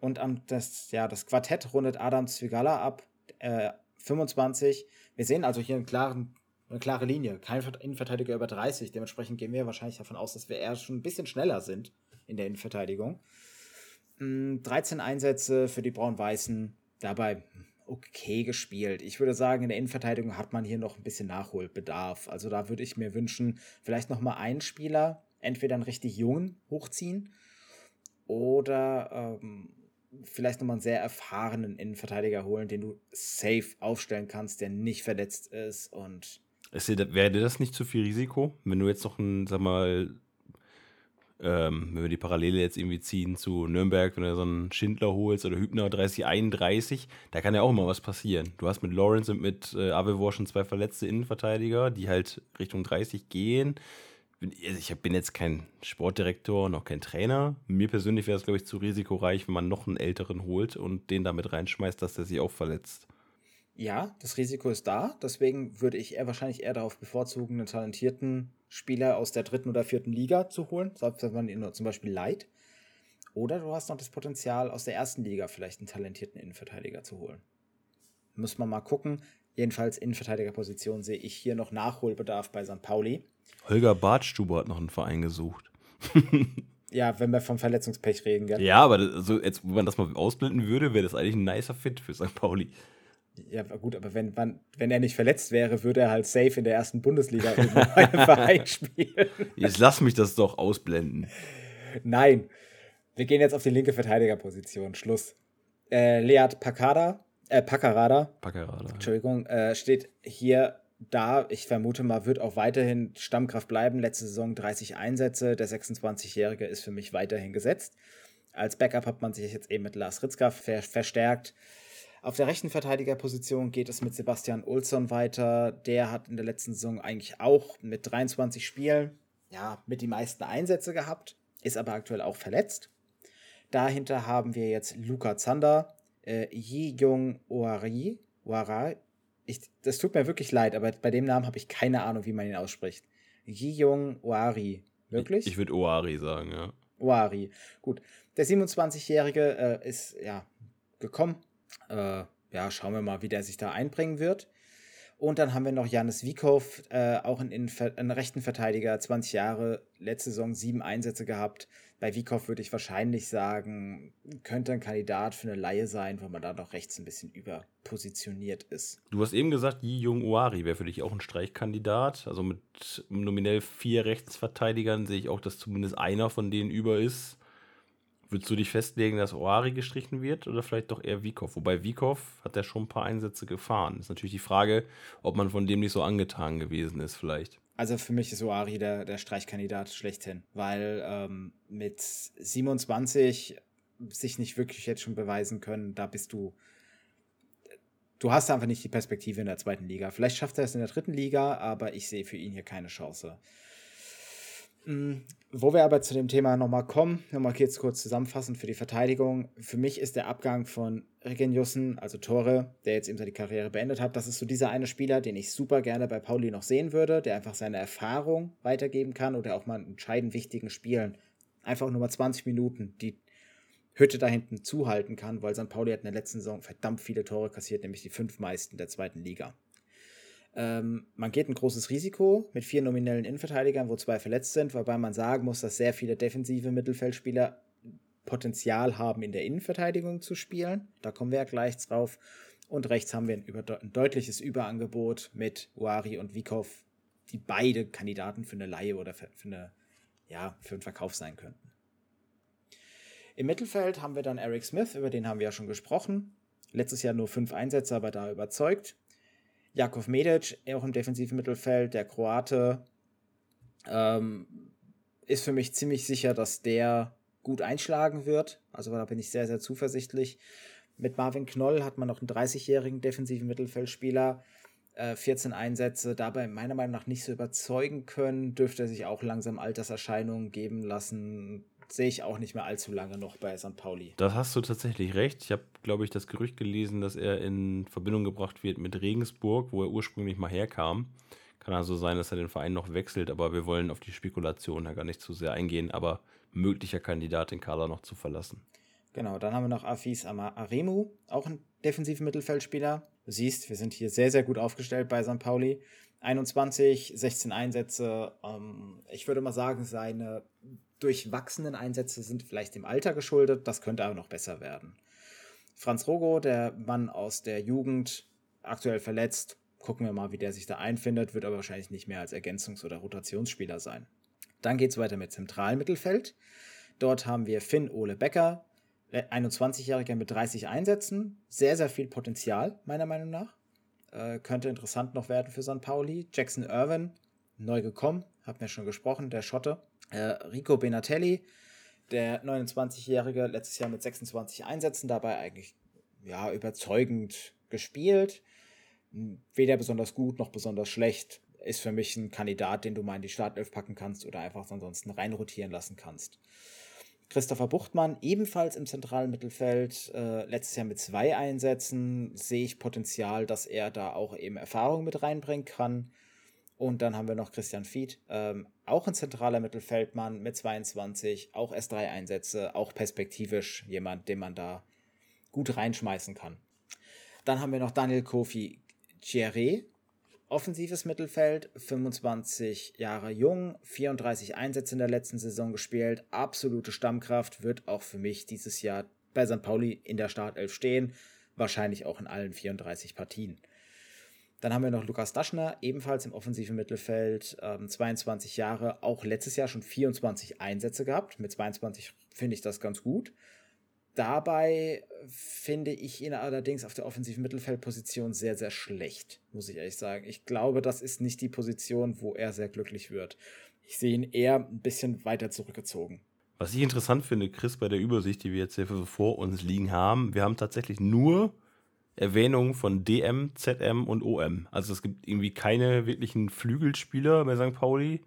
Und am, das, ja, das Quartett rundet Adam Zwigala ab, äh, 25. Wir sehen also hier einen klaren, eine klare Linie. Kein Innenverteidiger über 30. Dementsprechend gehen wir wahrscheinlich davon aus, dass wir eher schon ein bisschen schneller sind in der Innenverteidigung. 13 mhm, Einsätze für die Braun-Weißen. Dabei okay gespielt. Ich würde sagen, in der Innenverteidigung hat man hier noch ein bisschen Nachholbedarf. Also da würde ich mir wünschen, vielleicht noch mal einen Spieler, entweder einen richtig jungen hochziehen oder ähm, vielleicht noch mal einen sehr erfahrenen Innenverteidiger holen, den du safe aufstellen kannst, der nicht verletzt ist und Wäre das nicht zu viel Risiko, wenn du jetzt noch einen, sag mal, ähm, wenn wir die Parallele jetzt irgendwie ziehen zu Nürnberg, wenn du so einen Schindler holst oder Hübner 3031, da kann ja auch immer was passieren. Du hast mit Lawrence und mit äh, Avevor schon zwei verletzte Innenverteidiger, die halt Richtung 30 gehen. Also ich bin jetzt kein Sportdirektor, noch kein Trainer. Mir persönlich wäre es, glaube ich, zu risikoreich, wenn man noch einen älteren holt und den damit reinschmeißt, dass der sich auch verletzt. Ja, das Risiko ist da. Deswegen würde ich eher wahrscheinlich eher darauf bevorzugen, einen talentierten Spieler aus der dritten oder vierten Liga zu holen, selbst wenn man ihn nur zum Beispiel leiht. Oder du hast noch das Potenzial, aus der ersten Liga vielleicht einen talentierten Innenverteidiger zu holen. Muss man mal gucken. Jedenfalls Innenverteidigerposition sehe ich hier noch Nachholbedarf bei St. Pauli. Holger Bartstuber hat noch einen Verein gesucht. <laughs> ja, wenn wir vom Verletzungspech reden, gell? Ja, aber das, also jetzt, wenn man das mal ausblenden würde, wäre das eigentlich ein nicer Fit für St. Pauli. Ja, gut, aber wenn, wenn er nicht verletzt wäre, würde er halt safe in der ersten Bundesliga <laughs> einem Verein spielen. Jetzt lass mich das doch ausblenden. Nein. Wir gehen jetzt auf die linke Verteidigerposition. Schluss. Äh, Leat Pacada, äh, Paccarada, Paccarada. Entschuldigung, äh, steht hier da. Ich vermute mal, wird auch weiterhin Stammkraft bleiben. Letzte Saison 30 Einsätze. Der 26-Jährige ist für mich weiterhin gesetzt. Als Backup hat man sich jetzt eben mit Lars Ritzka ver verstärkt. Auf der rechten Verteidigerposition geht es mit Sebastian Olsson weiter. Der hat in der letzten Saison eigentlich auch mit 23 Spielen ja, mit die meisten Einsätze gehabt, ist aber aktuell auch verletzt. Dahinter haben wir jetzt Luca Zander, äh, Yi Jung Oari, Oara. Ich, das tut mir wirklich leid, aber bei dem Namen habe ich keine Ahnung, wie man ihn ausspricht. Yi Jung Oari. Wirklich? Ich, ich würde Oari sagen, ja. Oari. Gut. Der 27-Jährige äh, ist ja gekommen äh, ja, schauen wir mal, wie der sich da einbringen wird. Und dann haben wir noch Janis Wiekow, äh, auch ein, ein rechten Verteidiger, 20 Jahre, letzte Saison sieben Einsätze gehabt. Bei Wiekow würde ich wahrscheinlich sagen, könnte ein Kandidat für eine Laie sein, weil man da noch rechts ein bisschen überpositioniert ist. Du hast eben gesagt, Yi Jung Uari wäre für dich auch ein Streichkandidat. Also mit nominell vier Rechtsverteidigern sehe ich auch, dass zumindest einer von denen über ist. Würdest du dich festlegen, dass Oari gestrichen wird oder vielleicht doch eher Wiekow? Wobei Wiekow hat ja schon ein paar Einsätze gefahren. Ist natürlich die Frage, ob man von dem nicht so angetan gewesen ist, vielleicht. Also für mich ist Oari der, der Streichkandidat schlechthin, weil ähm, mit 27 sich nicht wirklich jetzt schon beweisen können, da bist du. Du hast einfach nicht die Perspektive in der zweiten Liga. Vielleicht schafft er es in der dritten Liga, aber ich sehe für ihn hier keine Chance. Mhm. Wo wir aber zu dem Thema nochmal kommen, nochmal jetzt kurz zusammenfassend für die Verteidigung. Für mich ist der Abgang von Regenjussen, also Tore, der jetzt eben seine Karriere beendet hat, das ist so dieser eine Spieler, den ich super gerne bei Pauli noch sehen würde, der einfach seine Erfahrung weitergeben kann oder auch mal in entscheidend wichtigen Spielen einfach nur mal 20 Minuten die Hütte da hinten zuhalten kann, weil St. Pauli hat in der letzten Saison verdammt viele Tore kassiert, nämlich die fünf meisten der zweiten Liga. Ähm, man geht ein großes Risiko mit vier nominellen Innenverteidigern, wo zwei verletzt sind, wobei man sagen muss, dass sehr viele defensive Mittelfeldspieler Potenzial haben, in der Innenverteidigung zu spielen. Da kommen wir ja gleich drauf. Und rechts haben wir ein, ein deutliches Überangebot mit Wari und Wikow, die beide Kandidaten für eine Laie oder für, für, eine, ja, für einen Verkauf sein könnten. Im Mittelfeld haben wir dann Eric Smith, über den haben wir ja schon gesprochen. Letztes Jahr nur fünf Einsätze, aber da überzeugt. Jakov Medic, auch im defensiven Mittelfeld, der Kroate, ähm, ist für mich ziemlich sicher, dass der gut einschlagen wird. Also da bin ich sehr, sehr zuversichtlich. Mit Marvin Knoll hat man noch einen 30-jährigen defensiven Mittelfeldspieler. 14 äh, Einsätze, dabei meiner Meinung nach nicht so überzeugen können, dürfte er sich auch langsam Alterserscheinungen geben lassen sehe ich auch nicht mehr allzu lange noch bei St. Pauli. Da hast du tatsächlich recht. Ich habe, glaube ich, das Gerücht gelesen, dass er in Verbindung gebracht wird mit Regensburg, wo er ursprünglich mal herkam. Kann also sein, dass er den Verein noch wechselt, aber wir wollen auf die Spekulation ja gar nicht zu sehr eingehen, aber möglicher Kandidat, den Kader noch zu verlassen. Genau, dann haben wir noch Afis Aremu, auch ein defensiver Mittelfeldspieler. Du siehst, wir sind hier sehr, sehr gut aufgestellt bei St. Pauli. 21, 16 Einsätze. Ähm, ich würde mal sagen, seine durchwachsenen Einsätze sind vielleicht dem Alter geschuldet, das könnte aber noch besser werden. Franz Rogo, der Mann aus der Jugend, aktuell verletzt, gucken wir mal, wie der sich da einfindet, wird aber wahrscheinlich nicht mehr als Ergänzungs- oder Rotationsspieler sein. Dann geht es weiter mit Zentralmittelfeld. Dort haben wir Finn Ole Becker, 21-Jähriger mit 30 Einsätzen, sehr, sehr viel Potenzial, meiner Meinung nach. Äh, könnte interessant noch werden für St. Pauli. Jackson Irvin, neu gekommen, haben wir schon gesprochen, der Schotte. Äh, Rico Benatelli, der 29-Jährige, letztes Jahr mit 26 Einsätzen dabei eigentlich ja, überzeugend gespielt. Weder besonders gut noch besonders schlecht. Ist für mich ein Kandidat, den du mal in die Startelf packen kannst oder einfach ansonsten reinrotieren lassen kannst. Christopher Buchtmann, ebenfalls im zentralen Mittelfeld, äh, letztes Jahr mit zwei Einsätzen, sehe ich Potenzial, dass er da auch eben Erfahrung mit reinbringen kann. Und dann haben wir noch Christian Fied, ähm, auch ein zentraler Mittelfeldmann mit 22, auch erst drei Einsätze, auch perspektivisch jemand, den man da gut reinschmeißen kann. Dann haben wir noch Daniel Kofi Thierry, offensives Mittelfeld, 25 Jahre jung, 34 Einsätze in der letzten Saison gespielt, absolute Stammkraft, wird auch für mich dieses Jahr bei St. Pauli in der Startelf stehen, wahrscheinlich auch in allen 34 Partien. Dann haben wir noch Lukas Daschner, ebenfalls im offensiven Mittelfeld, ähm, 22 Jahre, auch letztes Jahr schon 24 Einsätze gehabt. Mit 22 finde ich das ganz gut. Dabei finde ich ihn allerdings auf der offensiven Mittelfeldposition sehr, sehr schlecht, muss ich ehrlich sagen. Ich glaube, das ist nicht die Position, wo er sehr glücklich wird. Ich sehe ihn eher ein bisschen weiter zurückgezogen. Was ich interessant finde, Chris, bei der Übersicht, die wir jetzt hier vor uns liegen haben, wir haben tatsächlich nur Erwähnung von DM, ZM und OM. Also es gibt irgendwie keine wirklichen Flügelspieler bei St. Pauli.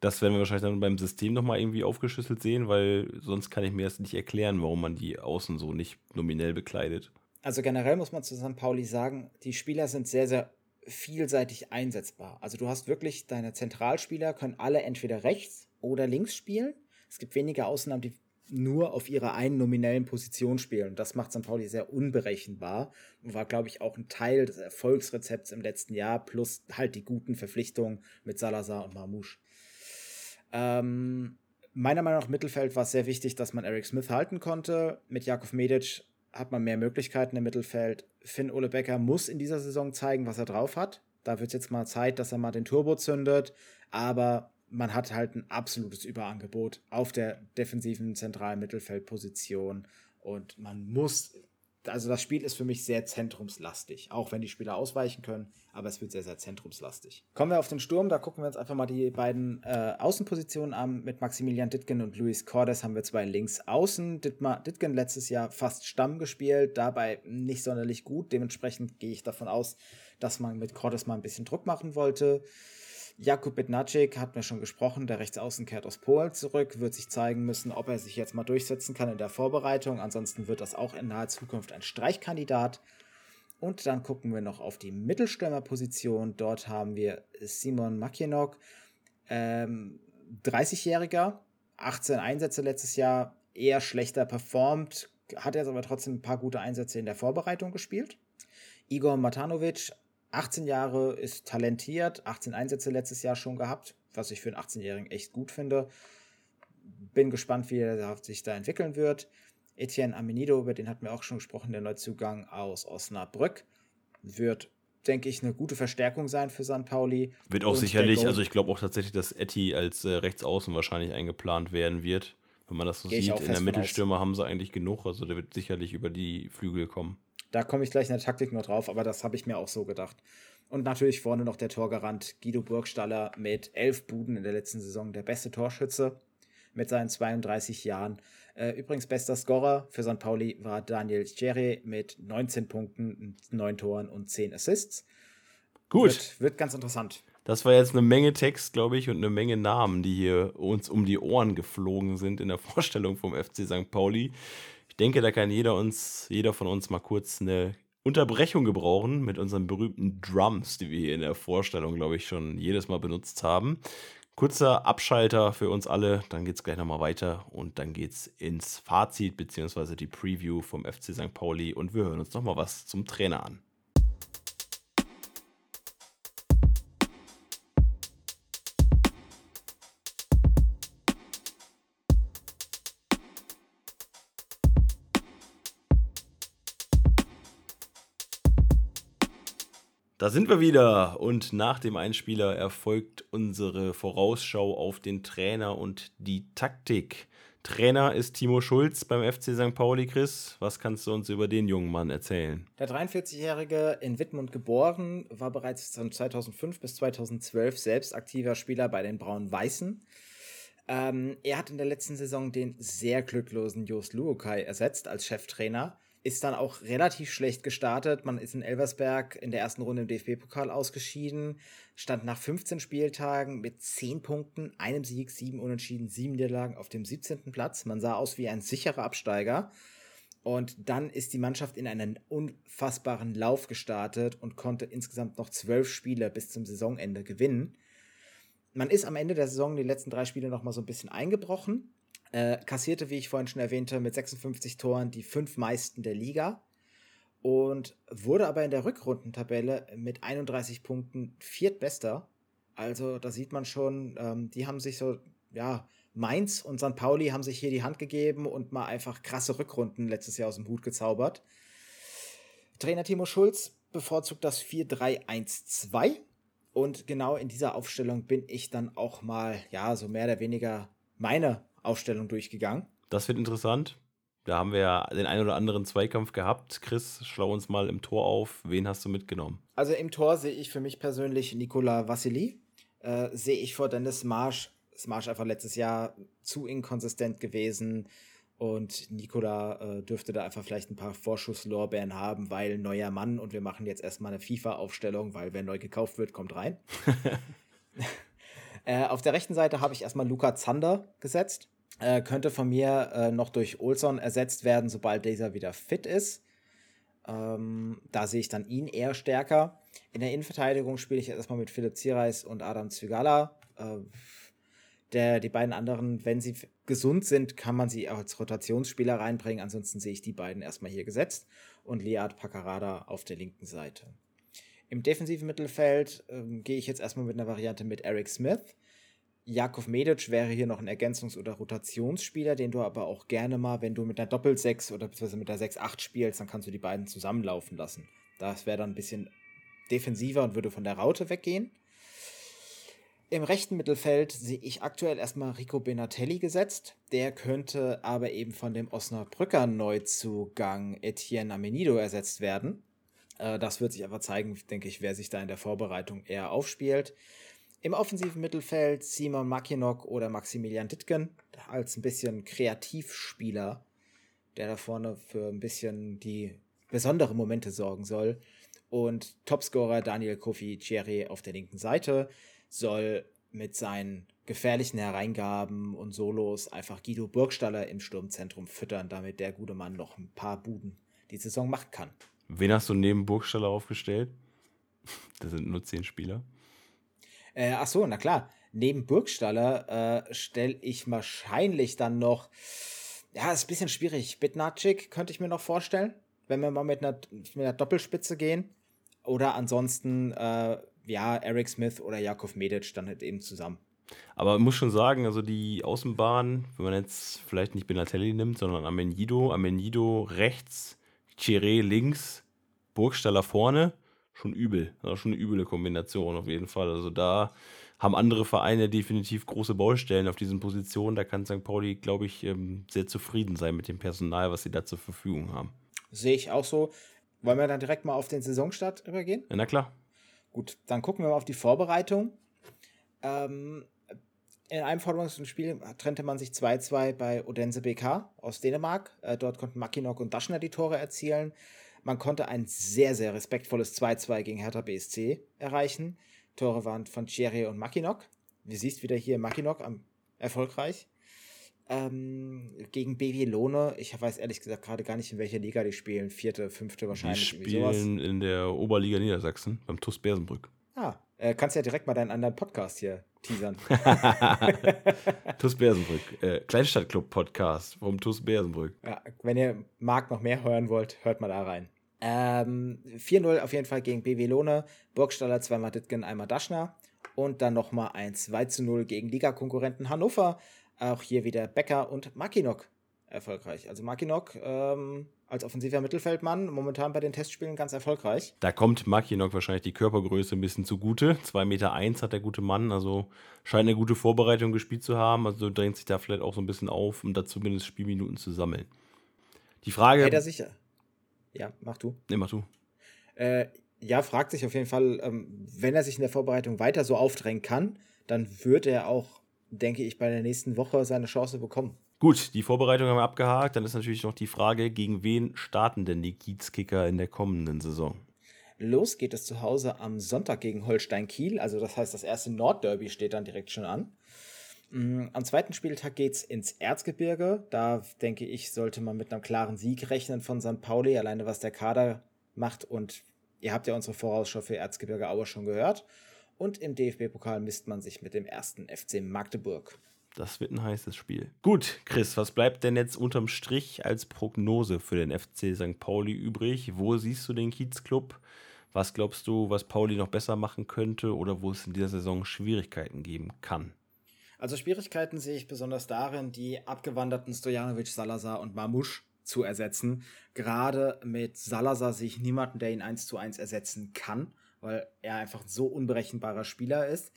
Das werden wir wahrscheinlich dann beim System nochmal irgendwie aufgeschlüsselt sehen, weil sonst kann ich mir das nicht erklären, warum man die außen so nicht nominell bekleidet. Also generell muss man zu St. Pauli sagen, die Spieler sind sehr, sehr vielseitig einsetzbar. Also du hast wirklich deine Zentralspieler können alle entweder rechts oder links spielen. Es gibt wenige Ausnahmen, die nur auf ihrer einen nominellen Position spielen. Das macht St. Pauli sehr unberechenbar und war, glaube ich, auch ein Teil des Erfolgsrezepts im letzten Jahr, plus halt die guten Verpflichtungen mit Salazar und Marmouche. Ähm, meiner Meinung nach Mittelfeld war es sehr wichtig, dass man Eric Smith halten konnte. Mit Jakov Medic hat man mehr Möglichkeiten im Mittelfeld. Finn Ole Becker muss in dieser Saison zeigen, was er drauf hat. Da wird es jetzt mal Zeit, dass er mal den Turbo zündet. Aber man hat halt ein absolutes Überangebot auf der defensiven zentralen Mittelfeldposition und man muss also das Spiel ist für mich sehr zentrumslastig, auch wenn die Spieler ausweichen können, aber es wird sehr, sehr zentrumslastig. Kommen wir auf den Sturm, da gucken wir uns einfach mal die beiden äh, Außenpositionen an. Mit Maximilian Dittgen und Luis Cordes haben wir zwei links außen. Dittmar, Dittgen letztes Jahr fast Stamm gespielt, dabei nicht sonderlich gut. Dementsprechend gehe ich davon aus, dass man mit Cordes mal ein bisschen Druck machen wollte. Jakub Bednacek hat mir schon gesprochen, der Rechtsaußen kehrt aus Polen zurück, wird sich zeigen müssen, ob er sich jetzt mal durchsetzen kann in der Vorbereitung. Ansonsten wird das auch in naher Zukunft ein Streichkandidat. Und dann gucken wir noch auf die Mittelstürmerposition. Dort haben wir Simon Makienok, ähm, 30-Jähriger, 18 Einsätze letztes Jahr, eher schlechter performt, hat jetzt aber trotzdem ein paar gute Einsätze in der Vorbereitung gespielt. Igor Matanovic, 18 Jahre, ist talentiert, 18 Einsätze letztes Jahr schon gehabt, was ich für einen 18-Jährigen echt gut finde. Bin gespannt, wie er sich da entwickeln wird. Etienne Amenido, über den hatten wir auch schon gesprochen, der Neuzugang aus Osnabrück, wird, denke ich, eine gute Verstärkung sein für St. Pauli. Wird auch Und sicherlich, also ich glaube auch tatsächlich, dass Etty als äh, Rechtsaußen wahrscheinlich eingeplant werden wird. Wenn man das so Gehe sieht, in der Mittelstürmer haben sie eigentlich genug, also der wird sicherlich über die Flügel kommen. Da komme ich gleich in der Taktik noch drauf, aber das habe ich mir auch so gedacht. Und natürlich vorne noch der Torgarant Guido Burgstaller mit elf Buden in der letzten Saison, der beste Torschütze mit seinen 32 Jahren. Äh, übrigens, bester Scorer für St. Pauli war Daniel Cherry mit 19 Punkten, 9 Toren und 10 Assists. Gut. Wird, wird ganz interessant. Das war jetzt eine Menge Text, glaube ich, und eine Menge Namen, die hier uns um die Ohren geflogen sind in der <laughs> Vorstellung vom FC St. Pauli denke, da kann jeder uns, jeder von uns mal kurz eine Unterbrechung gebrauchen mit unseren berühmten Drums, die wir hier in der Vorstellung, glaube ich, schon jedes Mal benutzt haben. Kurzer Abschalter für uns alle, dann geht es gleich nochmal weiter und dann geht es ins Fazit bzw. die Preview vom FC St. Pauli und wir hören uns nochmal was zum Trainer an. Da sind wir wieder und nach dem Einspieler erfolgt unsere Vorausschau auf den Trainer und die Taktik. Trainer ist Timo Schulz beim FC St. Pauli. Chris, was kannst du uns über den jungen Mann erzählen? Der 43-Jährige, in Wittmund geboren, war bereits von 2005 bis 2012 selbst aktiver Spieler bei den Braun-Weißen. Ähm, er hat in der letzten Saison den sehr glücklosen Jos Luokai ersetzt als Cheftrainer ist dann auch relativ schlecht gestartet. Man ist in Elversberg in der ersten Runde im DFB-Pokal ausgeschieden, stand nach 15 Spieltagen mit 10 Punkten, einem Sieg, 7 Unentschieden, 7 Niederlagen auf dem 17. Platz. Man sah aus wie ein sicherer Absteiger. Und dann ist die Mannschaft in einen unfassbaren Lauf gestartet und konnte insgesamt noch zwölf Spiele bis zum Saisonende gewinnen. Man ist am Ende der Saison die letzten drei Spiele noch mal so ein bisschen eingebrochen, äh, kassierte, wie ich vorhin schon erwähnte, mit 56 Toren die fünf meisten der Liga und wurde aber in der Rückrundentabelle mit 31 Punkten viertbester. Also da sieht man schon, ähm, die haben sich so, ja, Mainz und St. Pauli haben sich hier die Hand gegeben und mal einfach krasse Rückrunden letztes Jahr aus dem Hut gezaubert. Trainer Timo Schulz bevorzugt das 4-3-1-2 und genau in dieser Aufstellung bin ich dann auch mal, ja, so mehr oder weniger meine Aufstellung durchgegangen. Das wird interessant. Da haben wir ja den einen oder anderen Zweikampf gehabt. Chris, schlau uns mal im Tor auf. Wen hast du mitgenommen? Also im Tor sehe ich für mich persönlich Nikola Vassili. Äh, sehe ich vor Dennis Marsch. Marsch einfach letztes Jahr zu inkonsistent gewesen. Und Nikola äh, dürfte da einfach vielleicht ein paar Vorschusslorbeeren haben, weil neuer Mann und wir machen jetzt erstmal eine FIFA-Aufstellung, weil wer neu gekauft wird, kommt rein. <laughs> Äh, auf der rechten Seite habe ich erstmal Luca Zander gesetzt. Äh, könnte von mir äh, noch durch Olson ersetzt werden, sobald dieser wieder fit ist. Ähm, da sehe ich dann ihn eher stärker. In der Innenverteidigung spiele ich erstmal mit Philipp Zierreis und Adam Zygala. Äh, der, die beiden anderen, wenn sie gesund sind, kann man sie als Rotationsspieler reinbringen. Ansonsten sehe ich die beiden erstmal hier gesetzt. Und Liad Pacarada auf der linken Seite. Im defensiven Mittelfeld ähm, gehe ich jetzt erstmal mit einer Variante mit Eric Smith. Jakov Medic wäre hier noch ein Ergänzungs- oder Rotationsspieler, den du aber auch gerne mal, wenn du mit einer Doppel-6 oder beziehungsweise mit der 6-8 spielst, dann kannst du die beiden zusammenlaufen lassen. Das wäre dann ein bisschen defensiver und würde von der Raute weggehen. Im rechten Mittelfeld sehe ich aktuell erstmal Rico Benatelli gesetzt. Der könnte aber eben von dem Osnabrücker Neuzugang Etienne Amenido ersetzt werden. Äh, das wird sich aber zeigen, denke ich, wer sich da in der Vorbereitung eher aufspielt. Im offensiven Mittelfeld Simon Makinok oder Maximilian Dittgen als ein bisschen Kreativspieler, der da vorne für ein bisschen die besondere Momente sorgen soll. Und Topscorer Daniel Kofi Thierry auf der linken Seite soll mit seinen gefährlichen Hereingaben und Solos einfach Guido Burgstaller im Sturmzentrum füttern, damit der gute Mann noch ein paar Buden die Saison machen kann. Wen hast du neben Burgstaller aufgestellt? <laughs> Das sind nur zehn Spieler. Äh, ach so, na klar. Neben Burgstaller äh, stelle ich wahrscheinlich dann noch, ja, ist ein bisschen schwierig. Bitnatschik könnte ich mir noch vorstellen, wenn wir mal mit einer, mit einer Doppelspitze gehen. Oder ansonsten äh, ja, Eric Smith oder Jakov Medic dann halt eben zusammen. Aber man muss schon sagen, also die Außenbahn, wenn man jetzt vielleicht nicht Benatelli nimmt, sondern Amenido, Amenido rechts, Chiré links, Burgstaller vorne, schon übel. Also schon eine üble Kombination auf jeden Fall. Also da haben andere Vereine definitiv große Baustellen auf diesen Positionen. Da kann St. Pauli, glaube ich, ähm, sehr zufrieden sein mit dem Personal, was sie da zur Verfügung haben. Sehe ich auch so. Wollen wir dann direkt mal auf den Saisonstart übergehen? Ja, na klar. Gut, dann gucken wir mal auf die Vorbereitung. Ähm, in einem Spiel trennte man sich 2-2 bei Odense BK aus Dänemark. Äh, dort konnten Makinok und Daschner die Tore erzielen. Man konnte ein sehr, sehr respektvolles 2-2 gegen Hertha BSC erreichen. Tore waren von Thierry und Makinok. Wie siehst wieder hier Makinok am erfolgreich. Ähm, gegen BW Lohne, ich weiß ehrlich gesagt gerade gar nicht, in welcher Liga die spielen. Vierte, fünfte wahrscheinlich. Die spielen in der Oberliga Niedersachsen beim TuS Bersenbrück. Ah, äh, kannst ja direkt mal deinen anderen Podcast hier teasern. <laughs> TuS Bersenbrück, äh, Kleinstadtclub-Podcast vom TuS Bersenbrück. Ja, wenn ihr Marc noch mehr hören wollt, hört mal da rein. Ähm, 4-0 auf jeden Fall gegen BW Lohne, Burgstaller zweimal Dittgen, einmal Daschner und dann nochmal ein 2-0 gegen Ligakonkurrenten Hannover auch hier wieder Becker und Makinok erfolgreich. Also Makinok ähm, als offensiver Mittelfeldmann momentan bei den Testspielen ganz erfolgreich. Da kommt Makinok wahrscheinlich die Körpergröße ein bisschen zugute. 2,1 Meter eins hat der gute Mann, also scheint eine gute Vorbereitung gespielt zu haben. Also drängt sich da vielleicht auch so ein bisschen auf, um da zumindest Spielminuten zu sammeln. Die Frage. Hätte er sicher. Ja, mach du. Nee, mach du. Äh, ja, fragt sich auf jeden Fall, ähm, wenn er sich in der Vorbereitung weiter so aufdrängen kann, dann wird er auch denke ich, bei der nächsten Woche seine Chance bekommen. Gut, die Vorbereitung haben wir abgehakt. Dann ist natürlich noch die Frage, gegen wen starten denn die Kiezkicker in der kommenden Saison? Los geht es zu Hause am Sonntag gegen Holstein Kiel. Also das heißt, das erste Nordderby steht dann direkt schon an. Mm, am zweiten Spieltag geht es ins Erzgebirge. Da denke ich, sollte man mit einem klaren Sieg rechnen von St. Pauli, alleine was der Kader macht. Und ihr habt ja unsere Vorausschau für Erzgebirge Aue schon gehört und im DFB-Pokal misst man sich mit dem ersten FC Magdeburg. Das wird ein heißes Spiel. Gut, Chris, was bleibt denn jetzt unterm Strich als Prognose für den FC St. Pauli übrig? Wo siehst du den Kiezclub? Was glaubst du, was Pauli noch besser machen könnte oder wo es in dieser Saison Schwierigkeiten geben kann? Also Schwierigkeiten sehe ich besonders darin, die abgewanderten Stojanovic, Salazar und Mamusch zu ersetzen. Gerade mit Salazar sehe ich niemanden, der ihn eins zu eins ersetzen kann weil er einfach ein so unberechenbarer Spieler ist.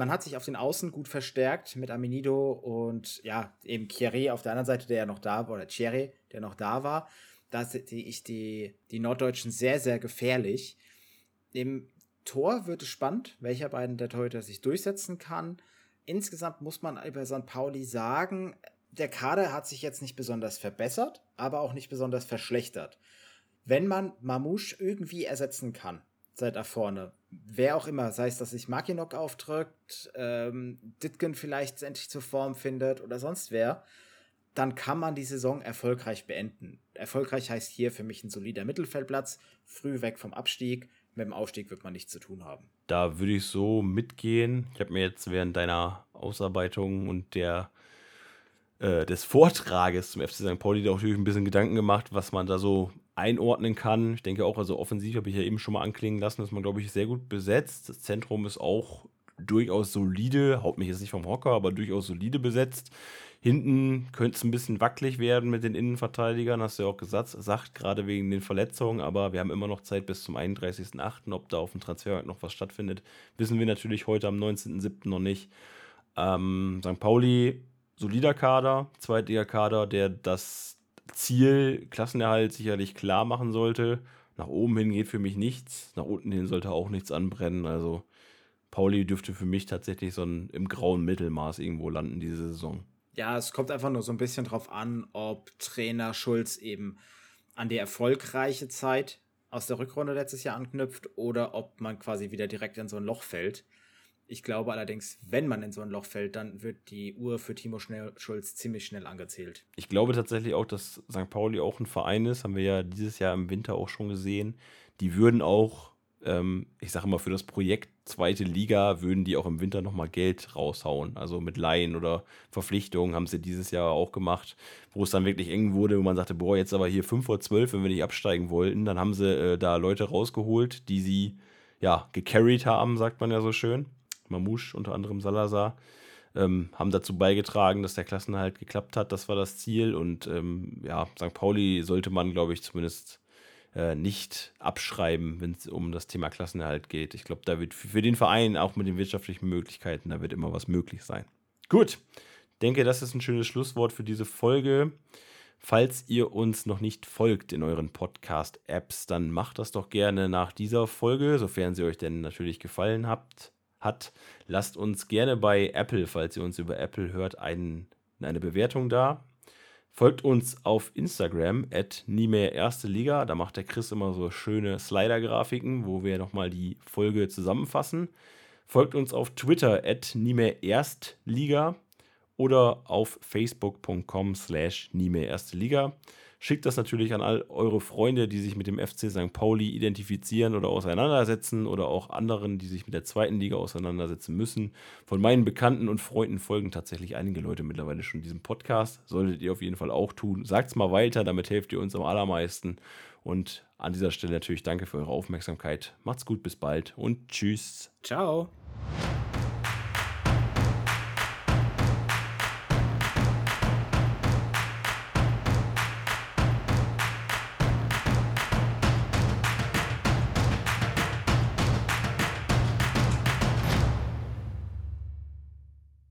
Man hat sich auf den Außen gut verstärkt mit Amenido und ja, eben Thierry auf der anderen Seite, der ja noch da war, oder Thierry, der noch da war. Da sehe ich die, die Norddeutschen sehr, sehr gefährlich. Im Tor wird es spannend, welcher beiden der Torhüter sich durchsetzen kann. Insgesamt muss man über St. Pauli sagen, der Kader hat sich jetzt nicht besonders verbessert, aber auch nicht besonders verschlechtert. Wenn man Mamouche irgendwie ersetzen kann, seid da vorne. Wer auch immer, sei es, dass sich Makinok aufdrückt, ähm, Ditgen vielleicht endlich zur Form findet oder sonst wer, dann kann man die Saison erfolgreich beenden. Erfolgreich heißt hier für mich ein solider Mittelfeldplatz, früh weg vom Abstieg. Mit dem Aufstieg wird man nichts zu tun haben. Da würde ich so mitgehen. Ich habe mir jetzt während deiner Ausarbeitung und der äh, des Vortrages zum FC St. Pauli da natürlich ein bisschen Gedanken gemacht, was man da so einordnen kann. Ich denke auch, also offensiv habe ich ja eben schon mal anklingen lassen, dass man, glaube ich, sehr gut besetzt. Das Zentrum ist auch durchaus solide, haut mich jetzt nicht vom Hocker, aber durchaus solide besetzt. Hinten könnte es ein bisschen wackelig werden mit den Innenverteidigern, hast du ja auch gesagt, sagt, gerade wegen den Verletzungen, aber wir haben immer noch Zeit bis zum 31.08., ob da auf dem Transfermarkt noch was stattfindet, wissen wir natürlich heute am 19.07. noch nicht. Ähm, St. Pauli, solider Kader, zweitiger Kader, der das Ziel Klassenerhalt sicherlich klar machen sollte. Nach oben hin geht für mich nichts, nach unten hin sollte auch nichts anbrennen, also Pauli dürfte für mich tatsächlich so ein, im grauen Mittelmaß irgendwo landen diese Saison. Ja, es kommt einfach nur so ein bisschen drauf an, ob Trainer Schulz eben an die erfolgreiche Zeit aus der Rückrunde letztes Jahr anknüpft oder ob man quasi wieder direkt in so ein Loch fällt. Ich glaube allerdings, wenn man in so ein Loch fällt, dann wird die Uhr für Timo schnell, Schulz ziemlich schnell angezählt. Ich glaube tatsächlich auch, dass St. Pauli auch ein Verein ist, haben wir ja dieses Jahr im Winter auch schon gesehen. Die würden auch ähm, ich sage immer, für das Projekt zweite Liga würden die auch im Winter nochmal Geld raushauen. Also mit Laien oder Verpflichtungen haben sie dieses Jahr auch gemacht, wo es dann wirklich eng wurde, wo man sagte, boah, jetzt aber hier 5 vor 12, wenn wir nicht absteigen wollten. Dann haben sie äh, da Leute rausgeholt, die sie ja gecarried haben, sagt man ja so schön. Mamouche, unter anderem Salazar. Ähm, haben dazu beigetragen, dass der Klassenhalt geklappt hat. Das war das Ziel. Und ähm, ja, St. Pauli sollte man, glaube ich, zumindest äh, nicht abschreiben, wenn es um das Thema Klassenerhalt geht. Ich glaube, da wird für den Verein auch mit den wirtschaftlichen Möglichkeiten, da wird immer was möglich sein. Gut, denke, das ist ein schönes Schlusswort für diese Folge. Falls ihr uns noch nicht folgt in euren Podcast-Apps, dann macht das doch gerne nach dieser Folge, sofern sie euch denn natürlich gefallen habt, hat. Lasst uns gerne bei Apple, falls ihr uns über Apple hört, einen, eine Bewertung da. Folgt uns auf Instagram, at nie mehr erste Liga. Da macht der Chris immer so schöne Slider-Grafiken, wo wir nochmal die Folge zusammenfassen. Folgt uns auf Twitter, at nie mehr Erstliga oder auf facebook.com slash nie mehr erste Liga. Schickt das natürlich an all eure Freunde, die sich mit dem FC St. Pauli identifizieren oder auseinandersetzen oder auch anderen, die sich mit der zweiten Liga auseinandersetzen müssen. Von meinen Bekannten und Freunden folgen tatsächlich einige Leute mittlerweile schon diesem Podcast. Solltet ihr auf jeden Fall auch tun. Sagt es mal weiter, damit helft ihr uns am allermeisten. Und an dieser Stelle natürlich danke für eure Aufmerksamkeit. Macht's gut, bis bald und tschüss. Ciao.